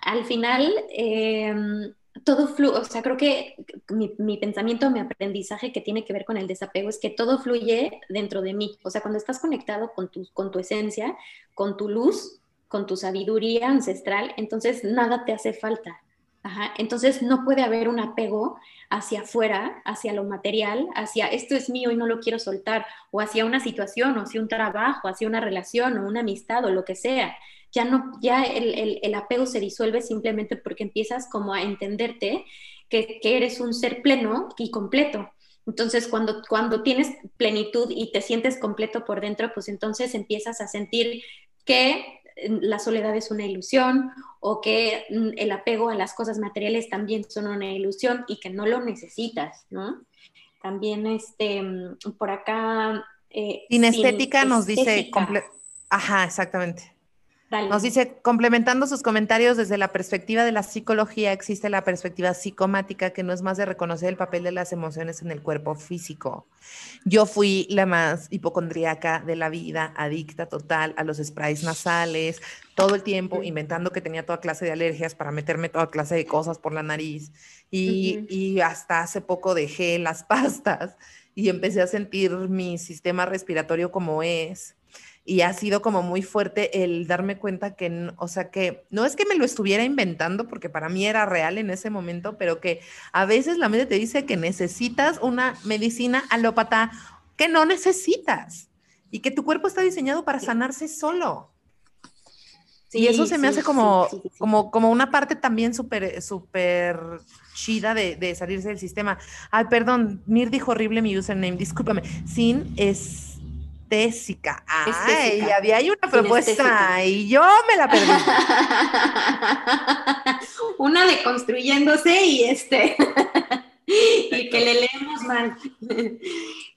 al final... Eh, todo fluye, o sea, creo que mi, pensamiento, mi aprendizaje que tiene que ver con el desapego es que todo fluye dentro de mí. O sea, cuando estás conectado con tu, con tu esencia, con tu luz, con tu sabiduría ancestral, entonces nada te hace falta. Entonces no puede haber un apego hacia afuera, hacia lo material, hacia esto es mío y no lo quiero soltar, o hacia una situación, o hacia un trabajo, hacia una relación, o una amistad, o lo que sea ya no, ya el, apego se disuelve simplemente porque empiezas como a entenderte que, eres un ser pleno y completo. Entonces, cuando, cuando tienes plenitud y te sientes completo por dentro, pues entonces empiezas a sentir que mm, la soledad es una ilusión o que mm, el apego a las cosas materiales también son una ilusión y que no lo necesitas, ¿no? También, este, mm, por acá... Eh, estética nos dice... Ajá, exactamente. Nos dice, complementando sus comentarios desde la perspectiva de la psicología, existe la perspectiva psicomática, que no es más de reconocer el papel de las emociones en el cuerpo físico. Yo fui la más hipocondríaca de la vida, adicta total a los sprays nasales, todo el tiempo inventando que tenía toda clase de alergias para meterme toda clase de cosas por la nariz. Y, y hasta hace poco dejé las pastas y empecé a sentir mi sistema respiratorio como es y ha sido como muy fuerte el darme cuenta que, o sea, que no es que me lo estuviera inventando, porque para mí era real en ese momento, pero que a veces la mente te dice que necesitas una medicina alópata que no necesitas y que tu cuerpo está diseñado para sanarse solo. y eso se me hace como, como, como una parte también súper, súper chida de, de, salirse del sistema. Ay, perdón, Mir dijo horrible mi username, discúlpame. Sin es estésica. Ay, había ahí una propuesta y yo me la perdí. una de construyéndose y este y que le leemos mal.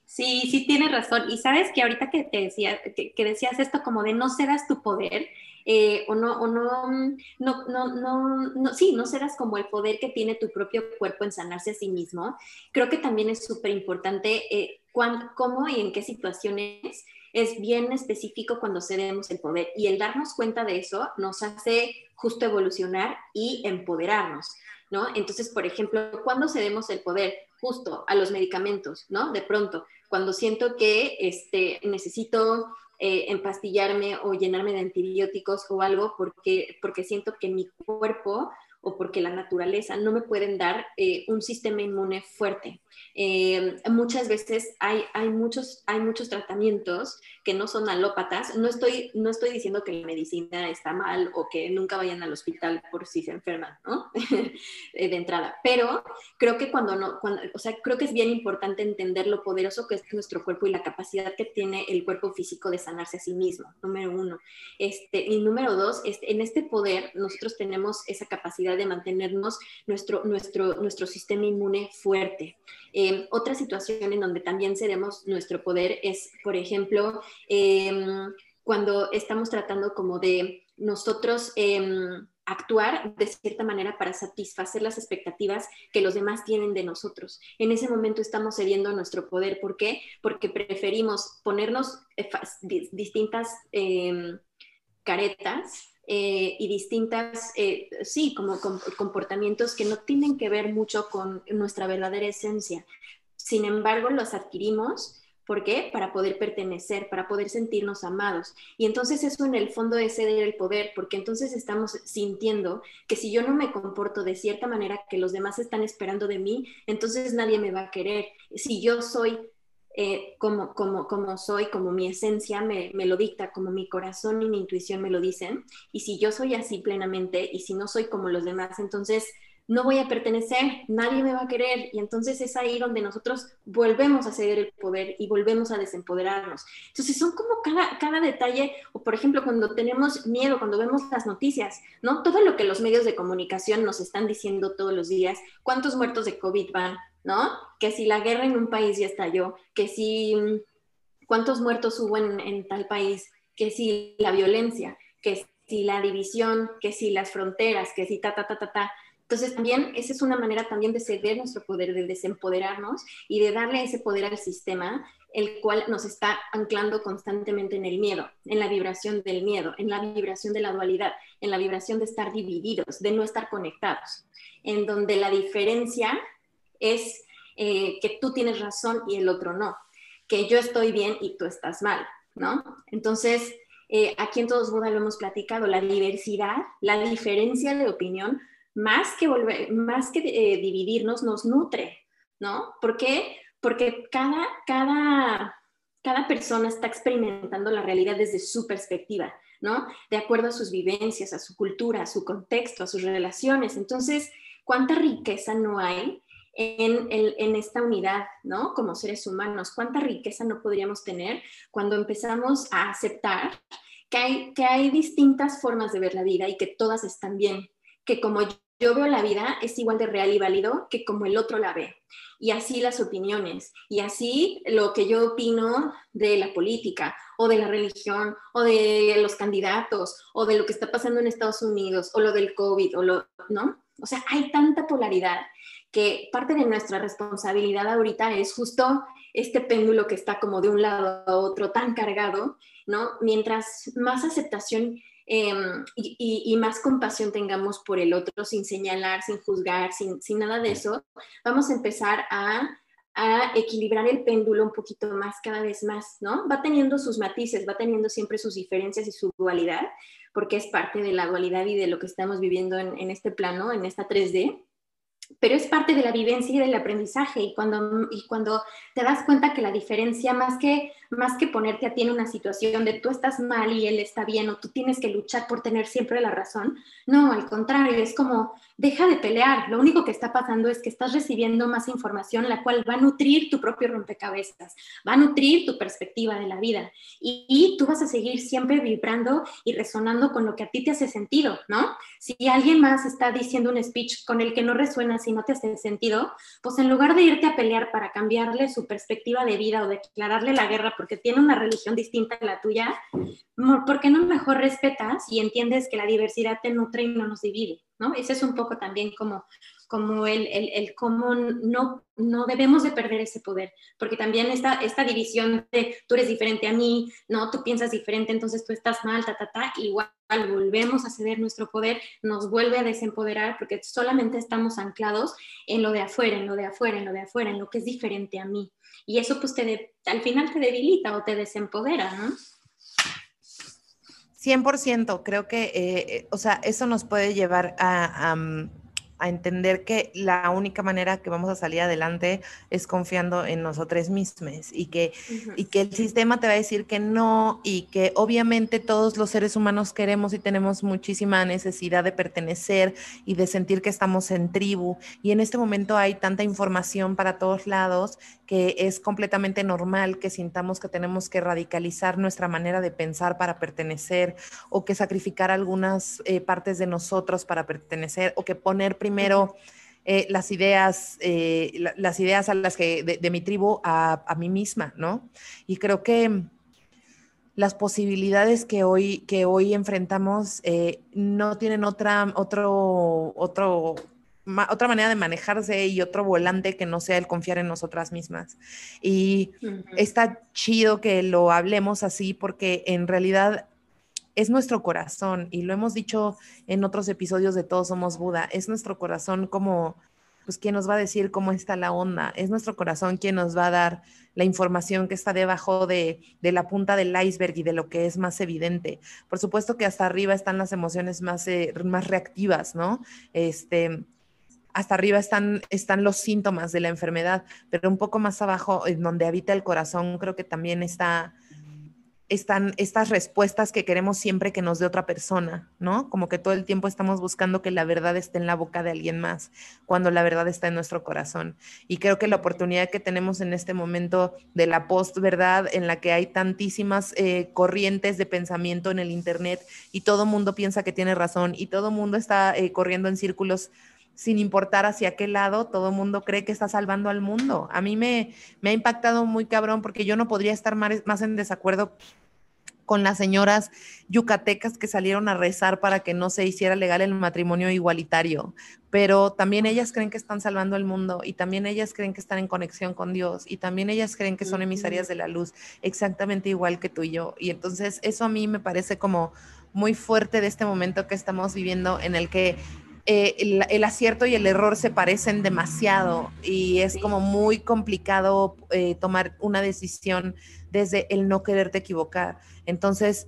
Sí, sí tienes razón. Y sabes que ahorita que te decía, que, decías esto como de no cedas tu poder, eh, o, no, o no, no, no, no, no, sí, no cedas como el poder que tiene tu propio cuerpo en sanarse a sí mismo. Creo que también es súper importante eh, cómo y en qué situaciones es bien específico cuando cedemos el poder. Y el darnos cuenta de eso nos hace justo evolucionar y empoderarnos. ¿no? Entonces, por ejemplo, ¿cuándo cedemos el poder? Justo a los medicamentos, ¿no? De pronto, cuando siento que este, necesito eh, empastillarme o llenarme de antibióticos o algo porque, porque siento que mi cuerpo o porque la naturaleza no me pueden dar eh, un sistema inmune fuerte. Eh, muchas veces hay, hay, muchos, hay muchos tratamientos que no son alópatas. No estoy, no estoy diciendo que la medicina está mal o que nunca vayan al hospital por si se enferman, ¿no? de entrada. Pero creo que cuando no, cuando, o sea, creo que es bien importante entender lo poderoso que es nuestro cuerpo y la capacidad que tiene el cuerpo físico de sanarse a sí mismo, número uno. Este, y número dos, este, en este poder nosotros tenemos esa capacidad de mantenernos nuestro, nuestro, nuestro sistema inmune fuerte. Eh, otra situación en donde también cedemos nuestro poder es, por ejemplo, em, cuando estamos tratando como de nosotros em, actuar de cierta manera para satisfacer las expectativas que los demás tienen de nosotros. En ese momento estamos cediendo nuestro poder. ¿Por qué? Porque preferimos ponernos eh, distintas em, caretas eh, y distintas, eh, sí, como comportamientos que no tienen que ver mucho con nuestra verdadera esencia. Sin embargo, los adquirimos. ¿Por qué? Para poder pertenecer, para poder sentirnos amados. Y entonces eso en el fondo es ceder el poder, porque entonces estamos sintiendo que si yo no me comporto de cierta manera que los demás están esperando de mí, entonces nadie me va a querer. Si yo soy eh, como, como, como soy, como mi esencia me, me, lo dicta, como mi corazón y mi intuición me lo dicen. Y si yo soy así plenamente y si no soy como los demás, entonces no voy a pertenecer, nadie me va a querer. Y entonces es ahí donde nosotros volvemos a ceder el poder y volvemos a desempoderarnos. Entonces son como cada, cada detalle, o por ejemplo cuando tenemos miedo, cuando vemos las noticias, ¿no? Todo lo que los medios de comunicación nos están diciendo todos los días, cuántos muertos de COVID van, ¿no? Que si la guerra en un país ya estalló, que si mm, cuántos muertos hubo en, tal país, que si la violencia, que si la división, que si las fronteras, que si ta, ta, ta, ta, ta. Entonces también esa es una manera también de ceder nuestro poder, de desempoderarnos y de darle ese poder al sistema, el cual nos está anclando constantemente en el miedo, en la vibración del miedo, en la vibración de la dualidad, en la vibración de estar divididos, de no estar conectados, en donde la diferencia es eh, que tú tienes razón y el otro no, que yo estoy bien y tú estás mal, ¿no? Entonces, eh, aquí en Todos Buda lo hemos platicado, la diversidad, la diferencia de opinión, más que, volver, más que eh, dividirnos, nos nutre, ¿no? ¿Por qué? Porque cada, cada, cada persona está experimentando la realidad desde su perspectiva, ¿no? De acuerdo a sus vivencias, a su cultura, a su contexto, a sus relaciones. Entonces, ¿cuánta riqueza no hay en, esta unidad, ¿no? Como seres humanos. ¿Cuánta riqueza no podríamos tener cuando empezamos a aceptar que hay, que hay distintas formas de ver la vida y que todas están bien? Que como yo veo la vida es igual de real y válido que como el otro la ve. Y así las opiniones, y así lo que yo opino de la política o de la religión o de los candidatos o de lo que está pasando en Estados Unidos o lo del COVID o lo, ¿no? O sea, hay tanta polaridad que parte de nuestra responsabilidad ahorita es justo este péndulo que está como de un lado a otro tan cargado, ¿no? Mientras más aceptación em, y, más compasión tengamos por el otro, sin señalar, sin juzgar, sin, sin nada de eso, vamos a empezar a, a, equilibrar el péndulo un poquito más, cada vez más, ¿no? Va teniendo sus matices, va teniendo siempre sus diferencias y su dualidad, porque es parte de la dualidad y de lo que estamos viviendo en, en este plano, en esta 3D pero es parte de la vivencia y del aprendizaje y cuando, y cuando te das cuenta que la diferencia, más que, más que ponerte a ti en una situación de tú estás mal y él está bien o tú tienes que luchar por tener siempre la razón, no, al contrario, es como deja de pelear, lo único que está pasando es que estás recibiendo más información la cual va a nutrir tu propio rompecabezas, va a nutrir tu perspectiva de la vida y, y tú vas a seguir siempre vibrando y resonando con lo que a ti te hace sentido, ¿no? Si alguien más está diciendo un speech con el que no resuena, si no te hace sentido, pues en lugar de irte a pelear para cambiarle su perspectiva de vida o declararle la guerra porque tiene una religión distinta a la tuya, ¿por qué no mejor respetas y entiendes que la diversidad te nutre y no nos divide? ¿no? Ese es un poco también como como el, el, el, cómo no, no debemos de perder ese poder, porque también esta, esta división de tú eres diferente a mí, no, tú piensas diferente, entonces tú estás mal, ta, ta, ta, igual volvemos a ceder nuestro poder, nos vuelve a desempoderar, porque solamente estamos anclados en lo de afuera, en lo de afuera, en lo de afuera, en lo que es diferente a mí. Y eso pues te al final te debilita o te desempodera, ¿no? 100%, creo que, eh, eh, o sea, eso nos puede llevar a, a entender que la única manera que vamos a salir adelante es confiando en nosotros mismos y que, y que el sistema te va a decir que no y que obviamente todos los seres humanos queremos y tenemos muchísima necesidad de pertenecer y de sentir que estamos en tribu. Y en este momento hay tanta información para todos lados que es completamente normal que sintamos que tenemos que radicalizar nuestra manera de pensar para pertenecer o que sacrificar algunas eh, partes de nosotros para pertenecer o que poner primero primero eh, las ideas, eh, las ideas a las que de, mi tribu a, mí misma, ¿no? Y creo que las posibilidades que hoy, que hoy enfrentamos eh, no tienen otra, otro, otro, otra manera de manejarse y otro volante que no sea el confiar en nosotras mismas. Y está chido que lo hablemos así porque en realidad es nuestro corazón, y lo hemos dicho en otros episodios de Todos Somos Buda, es nuestro corazón como, pues, quien nos va a decir cómo está la onda, es nuestro corazón quien nos va a dar la información que está debajo de, la punta del iceberg y de lo que es más evidente. Por supuesto que hasta arriba están las emociones más, eh, más reactivas, ¿no? Este, hasta arriba están, están los síntomas de la enfermedad, pero un poco más abajo, en donde habita el corazón, creo que también está están estas respuestas que queremos siempre que nos dé otra persona, ¿no? Como que todo el tiempo estamos buscando que la verdad esté en la boca de alguien más, cuando la verdad está en nuestro corazón. Y creo que la oportunidad que tenemos en este momento de la post-verdad, en la que hay tantísimas eh, corrientes de pensamiento en el Internet y todo mundo piensa que tiene razón y todo mundo está eh, corriendo en círculos sin importar hacia qué lado, todo el mundo cree que está salvando al mundo. A mí me, me ha impactado muy cabrón porque yo no podría estar más, más en desacuerdo con las señoras yucatecas que salieron a rezar para que no se hiciera legal el matrimonio igualitario, pero también ellas creen que están salvando el mundo y también ellas creen que están en conexión con Dios y también ellas creen que son emisarias de la luz, exactamente igual que tú y yo. Y entonces eso a mí me parece como muy fuerte de este momento que estamos viviendo en el que eh, el, acierto y el error se parecen demasiado y es como muy complicado eh, tomar una decisión desde el no quererte equivocar. Entonces,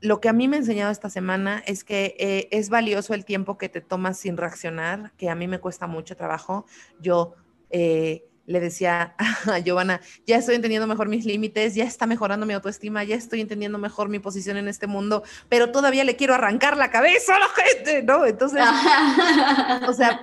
lo que a mí me ha enseñado esta semana es que eh, es valioso el tiempo que te tomas sin reaccionar, que a mí me cuesta mucho trabajo. Yo le decía a Giovanna, ya estoy entendiendo mejor mis límites, ya está mejorando mi autoestima, ya estoy entendiendo mejor mi posición en este mundo, pero todavía le quiero arrancar la cabeza a la gente, ¿no? Entonces, o sea,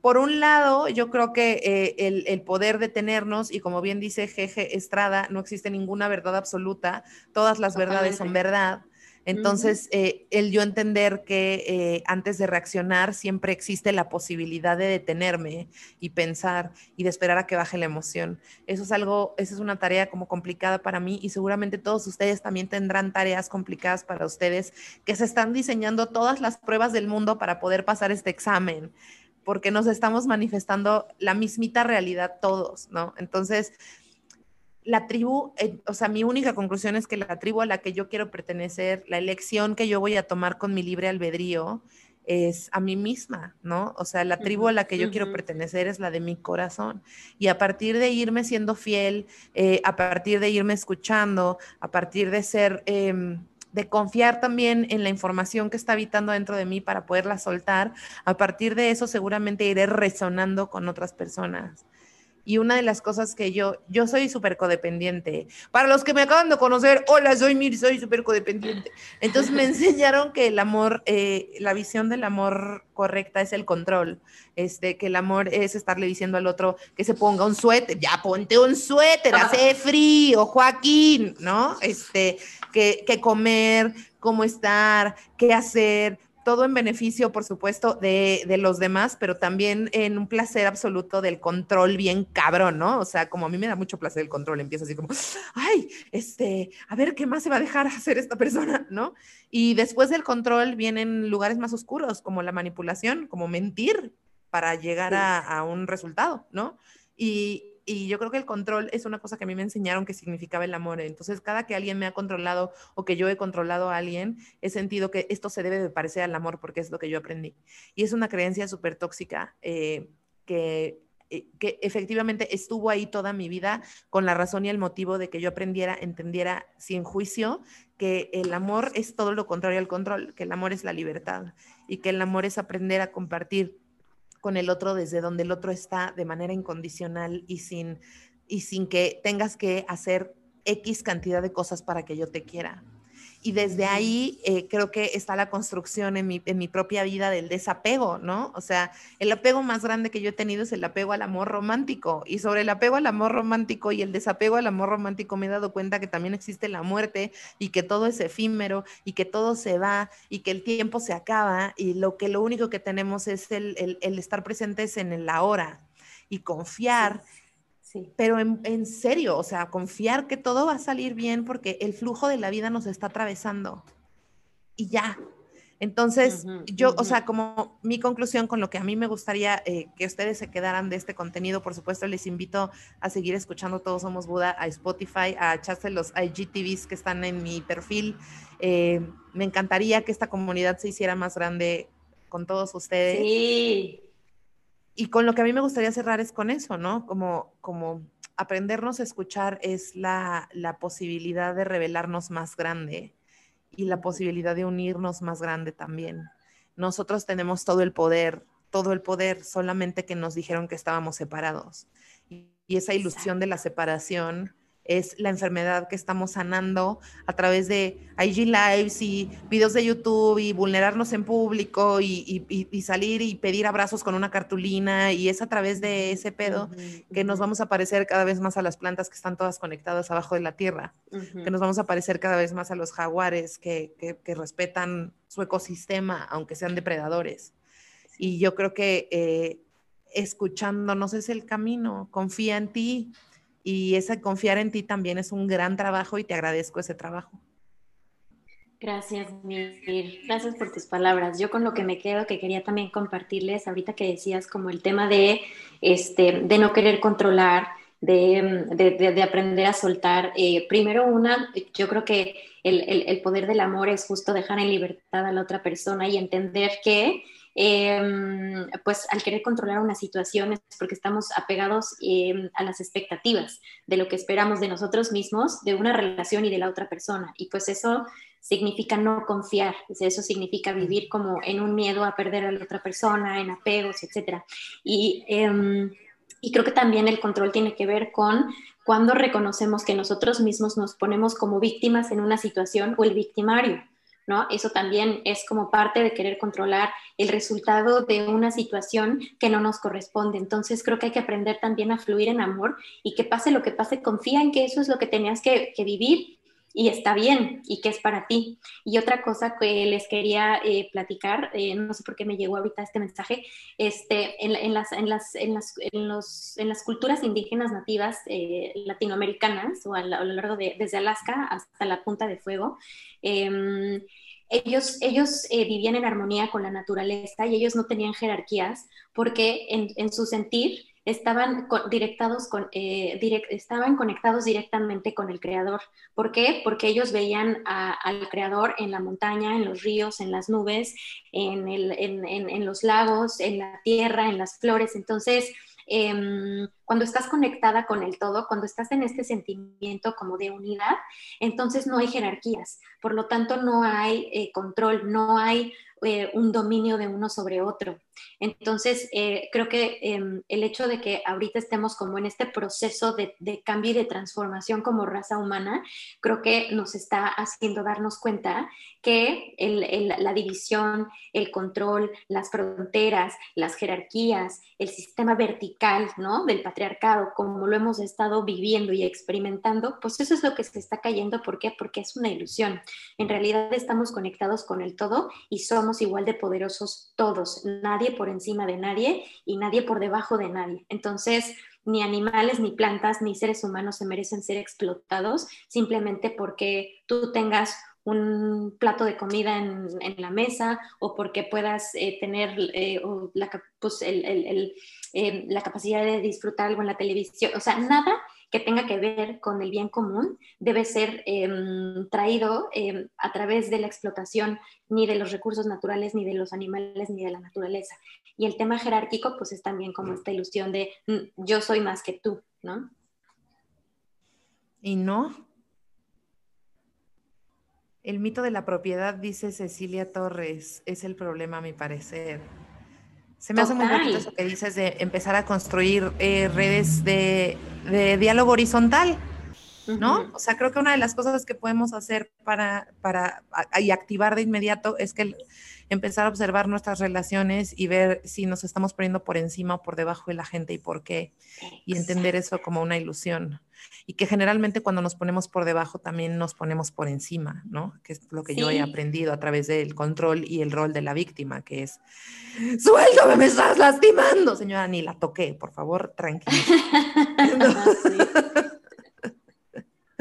por un lado, yo creo que eh, el, el, poder detenernos, y como bien dice Jeje Estrada, no existe ninguna verdad absoluta, todas las verdades son verdad. Entonces, eh, el yo entender que eh, antes de reaccionar siempre existe la posibilidad de detenerme y pensar y de esperar a que baje la emoción. Eso es algo, esa es una tarea como complicada para mí y seguramente todos ustedes también tendrán tareas complicadas para ustedes que se están diseñando todas las pruebas del mundo para poder pasar este examen porque nos estamos manifestando la mismita realidad todos, ¿no? Entonces, la tribu, eh, o sea, mi única conclusión es que la tribu a la que yo quiero pertenecer, la elección que yo voy a tomar con mi libre albedrío, es a mí misma, ¿no? O sea, la tribu a la que yo quiero pertenecer es la de mi corazón. Y a partir de irme siendo fiel, eh, a partir de irme escuchando, a partir de ser, em, de confiar también en la información que está habitando dentro de mí para poderla soltar, a partir de eso seguramente iré resonando con otras personas. Y una de las cosas que yo, yo soy súper codependiente. Para los que me acaban de conocer, hola, soy Mir, soy súper codependiente. Entonces me enseñaron que el amor, eh, la visión del amor correcta es el control. Este, que el amor es estarle diciendo al otro que se ponga un suéter, ya ponte un suéter, hace frío, Joaquín, ¿no? Este, que, que comer, cómo estar, qué hacer, todo en beneficio, por supuesto, de, de, los demás, pero también en un placer absoluto del control bien cabrón, ¿no? O sea, como a mí me da mucho placer el control, empieza así como, ay, este, a ver qué más se va a dejar hacer esta persona, ¿no? Y después del control vienen lugares más oscuros, como la manipulación, como mentir para llegar a, a un resultado, ¿no? Y, y yo creo que el control es una cosa que a mí me enseñaron que significaba el amor. Entonces, cada que alguien me ha controlado o que yo he controlado a alguien, he sentido que esto se debe de parecer al amor porque es lo que yo aprendí. Y es una creencia súper tóxica eh, que, eh, que efectivamente estuvo ahí toda mi vida con la razón y el motivo de que yo aprendiera, entendiera sin juicio que el amor es todo lo contrario al control, que el amor es la libertad y que el amor es aprender a compartir con el otro desde donde el otro está de manera incondicional y sin, y sin que tengas que hacer X cantidad de cosas para que yo te quiera. Y desde ahí eh, creo que está la construcción en mi, en mi, propia vida del desapego, ¿no? O sea, el apego más grande que yo he tenido es el apego al amor romántico. Y sobre el apego al amor romántico y el desapego al amor romántico me he dado cuenta que también existe la muerte y que todo es efímero y que todo se va y que el tiempo se acaba y lo que lo único que tenemos es el, el, el estar presentes en el ahora y confiar. Sí pero en, serio, o sea, confiar que todo va a salir bien porque el flujo de la vida nos está atravesando. Y ya. Entonces, yo, o sea, como mi conclusión con lo que a mí me gustaría eh, que ustedes se quedaran de este contenido, por supuesto, les invito a seguir escuchando Todos Somos Buda, a Spotify, a echarse los IGTVs que están en mi perfil. Eh, me encantaría que esta comunidad se hiciera más grande con todos ustedes. Sí y con lo que a mí me gustaría cerrar es con eso, ¿no? Como, como aprendernos a escuchar es la, la posibilidad de revelarnos más grande y la posibilidad de unirnos más grande también. Nosotros tenemos todo el poder, todo el poder, solamente que nos dijeron que estábamos separados. Y esa ilusión de la separación es la enfermedad que estamos sanando a través de IG Lives y videos de YouTube y vulnerarnos en público y, salir y pedir abrazos con una cartulina y es a través de ese pedo que nos vamos a parecer cada vez más a las plantas que están todas conectadas abajo de la tierra, que nos vamos a parecer cada vez más a los jaguares que, respetan su ecosistema aunque sean depredadores. Y yo creo que eh, escuchándonos es el camino, confía en ti, y ese confiar en ti también es un gran trabajo y te agradezco ese trabajo. Gracias, Mir. Gracias por tus palabras. Yo con lo que me quedo, que quería también compartirles, ahorita que decías como el tema de, este, de no querer controlar, de, de, de aprender a soltar. Eh, primero, una, yo creo que el, el poder del amor es justo dejar en libertad a la otra persona y entender que Em, pues al querer controlar una situación es porque estamos apegados em, a las expectativas de lo que esperamos de nosotros mismos, de una relación y de la otra persona. Y pues eso significa no confiar, eso significa vivir como en un miedo a perder a la otra persona, en apegos, etc. Y, em, y creo que también el control tiene que ver con cuando reconocemos que nosotros mismos nos ponemos como víctimas en una situación o el victimario. ¿No? Eso también es como parte de querer controlar el resultado de una situación que no nos corresponde. Entonces creo que hay que aprender también a fluir en amor y que pase lo que pase, confía en que eso es lo que tenías que, vivir y está bien y que es para ti. Y otra cosa que les quería eh, platicar, eh, no sé por qué me llegó ahorita este mensaje, este, en, las, en, las, en, las, en, los, en las culturas indígenas nativas eh, latinoamericanas o a, lo largo de desde Alaska hasta la Punta de Fuego, em, ellos, ellos vivían en armonía con la naturaleza y ellos no tenían jerarquías porque en, su sentir eh, estaban conectados directamente con el creador. ¿Por qué? Porque ellos veían al creador en la montaña, en los ríos, en las nubes, en los lagos, en la tierra, en las flores. Entonces, Em, cuando estás conectada con el todo, cuando estás en este sentimiento como de unidad, entonces no hay jerarquías, por lo tanto no hay eh, control, no hay eh, un dominio de uno sobre otro. Entonces, eh, creo que em, el hecho de que ahorita estemos como en este proceso de, cambio y de transformación como raza humana, creo que nos está haciendo darnos cuenta que la división, el control, las fronteras, las jerarquías, el sistema vertical ¿no? del patriarcado, como lo hemos estado viviendo y experimentando, pues eso es lo que se está cayendo. ¿Por qué? Porque es una ilusión. En realidad estamos conectados con el todo y somos igual de poderosos todos, nadie por encima de nadie y nadie por debajo de nadie. Entonces, ni animales, ni plantas, ni seres humanos se merecen ser explotados simplemente porque tú tengas un plato de comida en, la mesa o porque puedas eh, tener eh, la, pues, eh, la capacidad de disfrutar algo en la televisión. O sea, nada que tenga que ver con el bien común debe ser em, traído em, a través de la explotación ni de los recursos naturales, ni de los animales, ni de la naturaleza. Y el tema jerárquico, pues es también como esta ilusión de mm, yo soy más que tú, ¿no? Y no. El mito de la propiedad, dice Cecilia Torres, es el problema a mi parecer. Se me hace muy bonito eso que dices de empezar a construir eh, redes de, diálogo horizontal, ¿no? O sea, creo que una de las cosas que podemos hacer para, para y activar de inmediato es que empezar a observar nuestras relaciones y ver si nos estamos poniendo por encima o por debajo de la gente y por qué, y entender eso como una ilusión y que generalmente cuando nos ponemos por debajo también nos ponemos por encima, ¿no? Que es lo que yo he aprendido a través del control y el rol de la víctima, que es, suéltame, me estás lastimando, señora, ni la toqué, por favor, tranquila.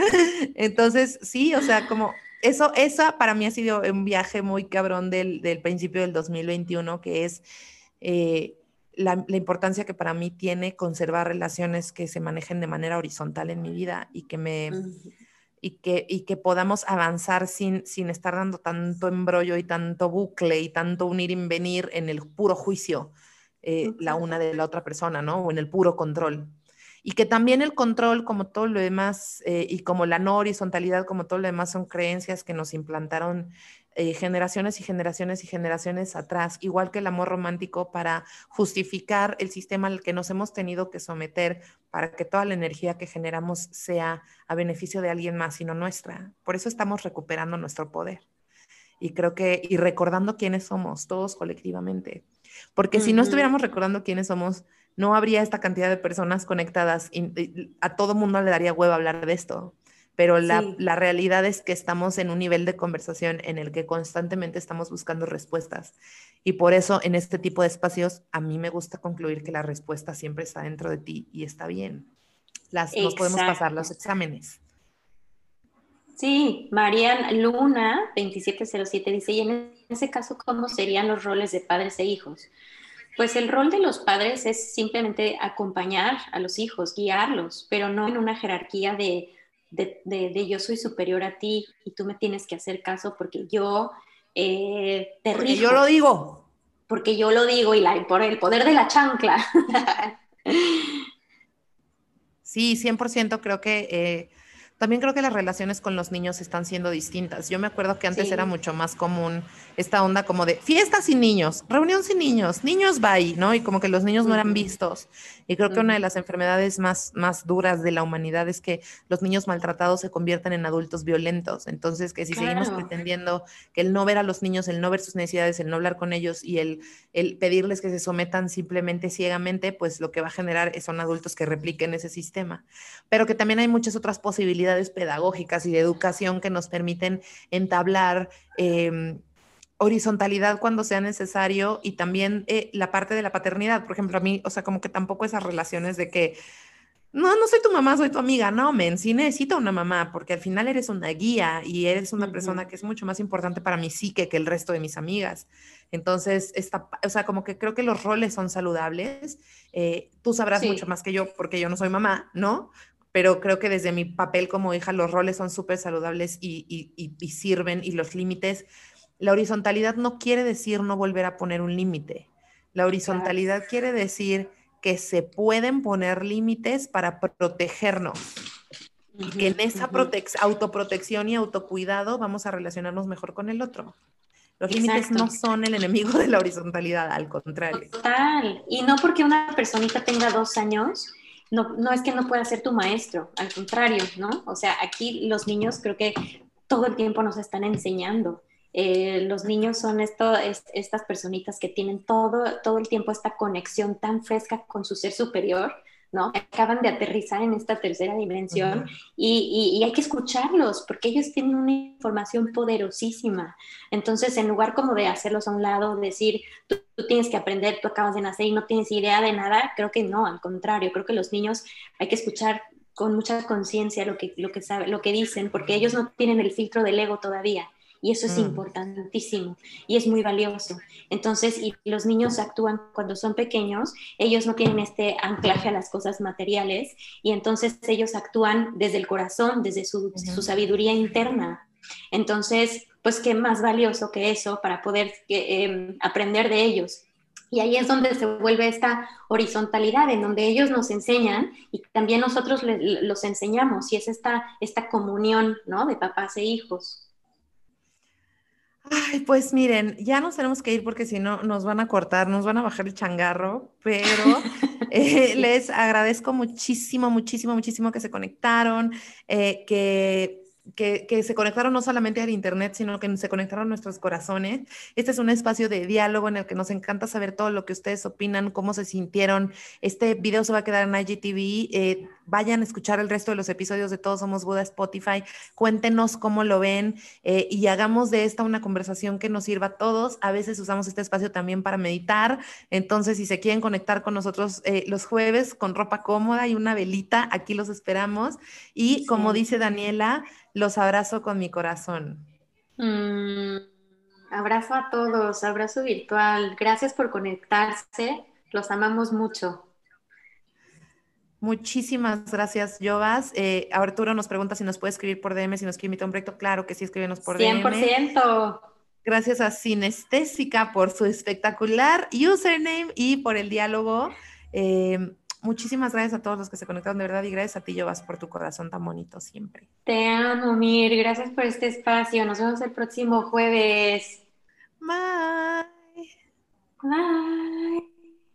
Entonces, sí, o sea, como eso, esa para mí ha sido un viaje muy cabrón del, del principio del 2021, que es eh, la, importancia que para mí tiene conservar relaciones que se manejen de manera horizontal en mi vida y que me... Y que, y que podamos avanzar sin, sin estar dando tanto embrollo y tanto bucle y tanto unir y venir en el puro juicio eh, la una de la otra persona, ¿no? O en el puro control. Y que también el control, como todo lo demás, eh, y como la no horizontalidad, como todo lo demás, son creencias que nos implantaron eh, generaciones y generaciones y generaciones atrás, igual que el amor romántico, para justificar el sistema al que nos hemos tenido que someter para que toda la energía que generamos sea a beneficio de alguien más y no nuestra. Por eso estamos recuperando nuestro poder. Y creo que, y recordando quiénes somos, todos colectivamente. Porque si no estuviéramos recordando quiénes somos, no habría esta cantidad de personas conectadas y, a todo mundo le daría huevo hablar de esto pero la, realidad es que estamos en un nivel de conversación en el que constantemente estamos buscando respuestas. Y por eso en este tipo de espacios a mí me gusta concluir que la respuesta siempre está dentro de ti y está bien. Las, nos podemos pasar los exámenes. Sí, Marian Luna 2707 dice, y en ese caso, ¿cómo serían los roles de padres e hijos? Pues el rol de los padres es simplemente acompañar a los hijos, guiarlos, pero no en una jerarquía de de, yo soy superior a ti y tú me tienes que hacer caso porque yo eh, te porque yo lo digo. Porque yo lo digo y la, por el poder de la chancla. sí, 100% creo que eh, también creo que las relaciones con los niños están siendo distintas. Yo me acuerdo que antes era mucho más común esta onda como de fiesta sin niños, reunión sin niños, niños bye, ¿no? Y como que los niños no eran vistos. Y creo que una de las enfermedades más, más duras de la humanidad es que los niños maltratados se convierten en adultos violentos. Entonces, que si seguimos pretendiendo que el no ver a los niños, el no ver sus necesidades, el no hablar con ellos y el, el pedirles que se sometan simplemente ciegamente, pues lo que va a generar son adultos que repliquen ese sistema. Pero que también hay muchas otras posibilidades pedagógicas y de educación que nos permiten entablar em, horizontalidad cuando sea necesario y también eh, la parte de la paternidad. Por ejemplo, a mí, o sea, como que tampoco esas relaciones de que, no, no soy tu mamá, soy tu amiga. No, men, sí necesito una mamá porque al final eres una guía y eres una persona que es mucho más importante para mi psique que el resto de mis amigas. Entonces, esta, o sea, como que creo que los roles son saludables. Eh, tú sabrás mucho más que yo porque yo no soy mamá, ¿no? Pero creo que desde mi papel como hija los roles son súper saludables y, sirven y los límites. La horizontalidad no quiere decir no volver a poner un límite. La horizontalidad quiere decir que se pueden poner límites para protegernos. y que en esa autoprotección y autocuidado vamos a relacionarnos mejor con el otro. Los límites no son el enemigo de la horizontalidad, al contrario. Total. Y no porque una personita tenga dos años, no, no es que no pueda ser tu maestro, al contrario, ¿no? O sea, aquí los niños creo que todo el tiempo nos están enseñando. Eh, los niños son esto, estas personitas que tienen todo, todo el tiempo esta conexión tan fresca con su ser superior, ¿no? Acaban de aterrizar en esta tercera dimensión y, y, hay que escucharlos porque ellos tienen una información poderosísima. Entonces, en lugar como de hacerlos a un lado, decir, tú, tú, tienes que aprender, tú acabas de nacer y no tienes idea de nada, creo que no, al contrario, creo que los niños hay que escuchar con mucha conciencia lo que, lo, que sabe, lo que dicen porque ellos no tienen el filtro del ego todavía. Y eso es mm. importantísimo y es muy valioso. Entonces, y los niños actúan cuando son pequeños, ellos no tienen este anclaje a las cosas materiales y entonces ellos actúan desde el corazón, desde su, sabiduría interna. Entonces, pues qué más valioso que eso para poder em, aprender de ellos. Y ahí es donde se vuelve esta horizontalidad, en donde ellos nos enseñan y también nosotros los enseñamos, y es esta, esta comunión ¿no? de papás e hijos. Ay, pues miren, ya nos tenemos que ir porque si no nos van a cortar, nos van a bajar el changarro, pero eh, les agradezco muchísimo, muchísimo, muchísimo que se conectaron, eh, que que, se conectaron no solamente al Internet, sino que se conectaron nuestros corazones. Este es un espacio de diálogo en el que nos encanta saber todo lo que ustedes opinan, cómo se sintieron. Este video se va a quedar en IGTV. Eh, vayan a escuchar el resto de los episodios de Todos Somos Buda Spotify. Cuéntenos cómo lo ven eh, y hagamos de esta una conversación que nos sirva a todos. A veces usamos este espacio también para meditar. Entonces, si se quieren conectar con nosotros eh, los jueves con ropa cómoda y una velita, aquí los esperamos. Y como dice Daniela, los abrazo con mi corazón. Mm, abrazo a todos, abrazo virtual. Gracias por conectarse. Los amamos mucho. Muchísimas gracias, Jovas. Eh, Arturo nos pregunta si nos puede escribir por DM, si nos quiere invitar a un proyecto. Claro que sí, escríbenos por DM. 100%. Gracias a Sinestésica por su espectacular username y por el diálogo. Eh, Muchísimas gracias a todos los que se conectaron de verdad y gracias a ti, Jovas, por tu corazón tan bonito siempre. Te amo, Mir. Gracias por este espacio. Nos vemos el próximo jueves. Bye. Bye.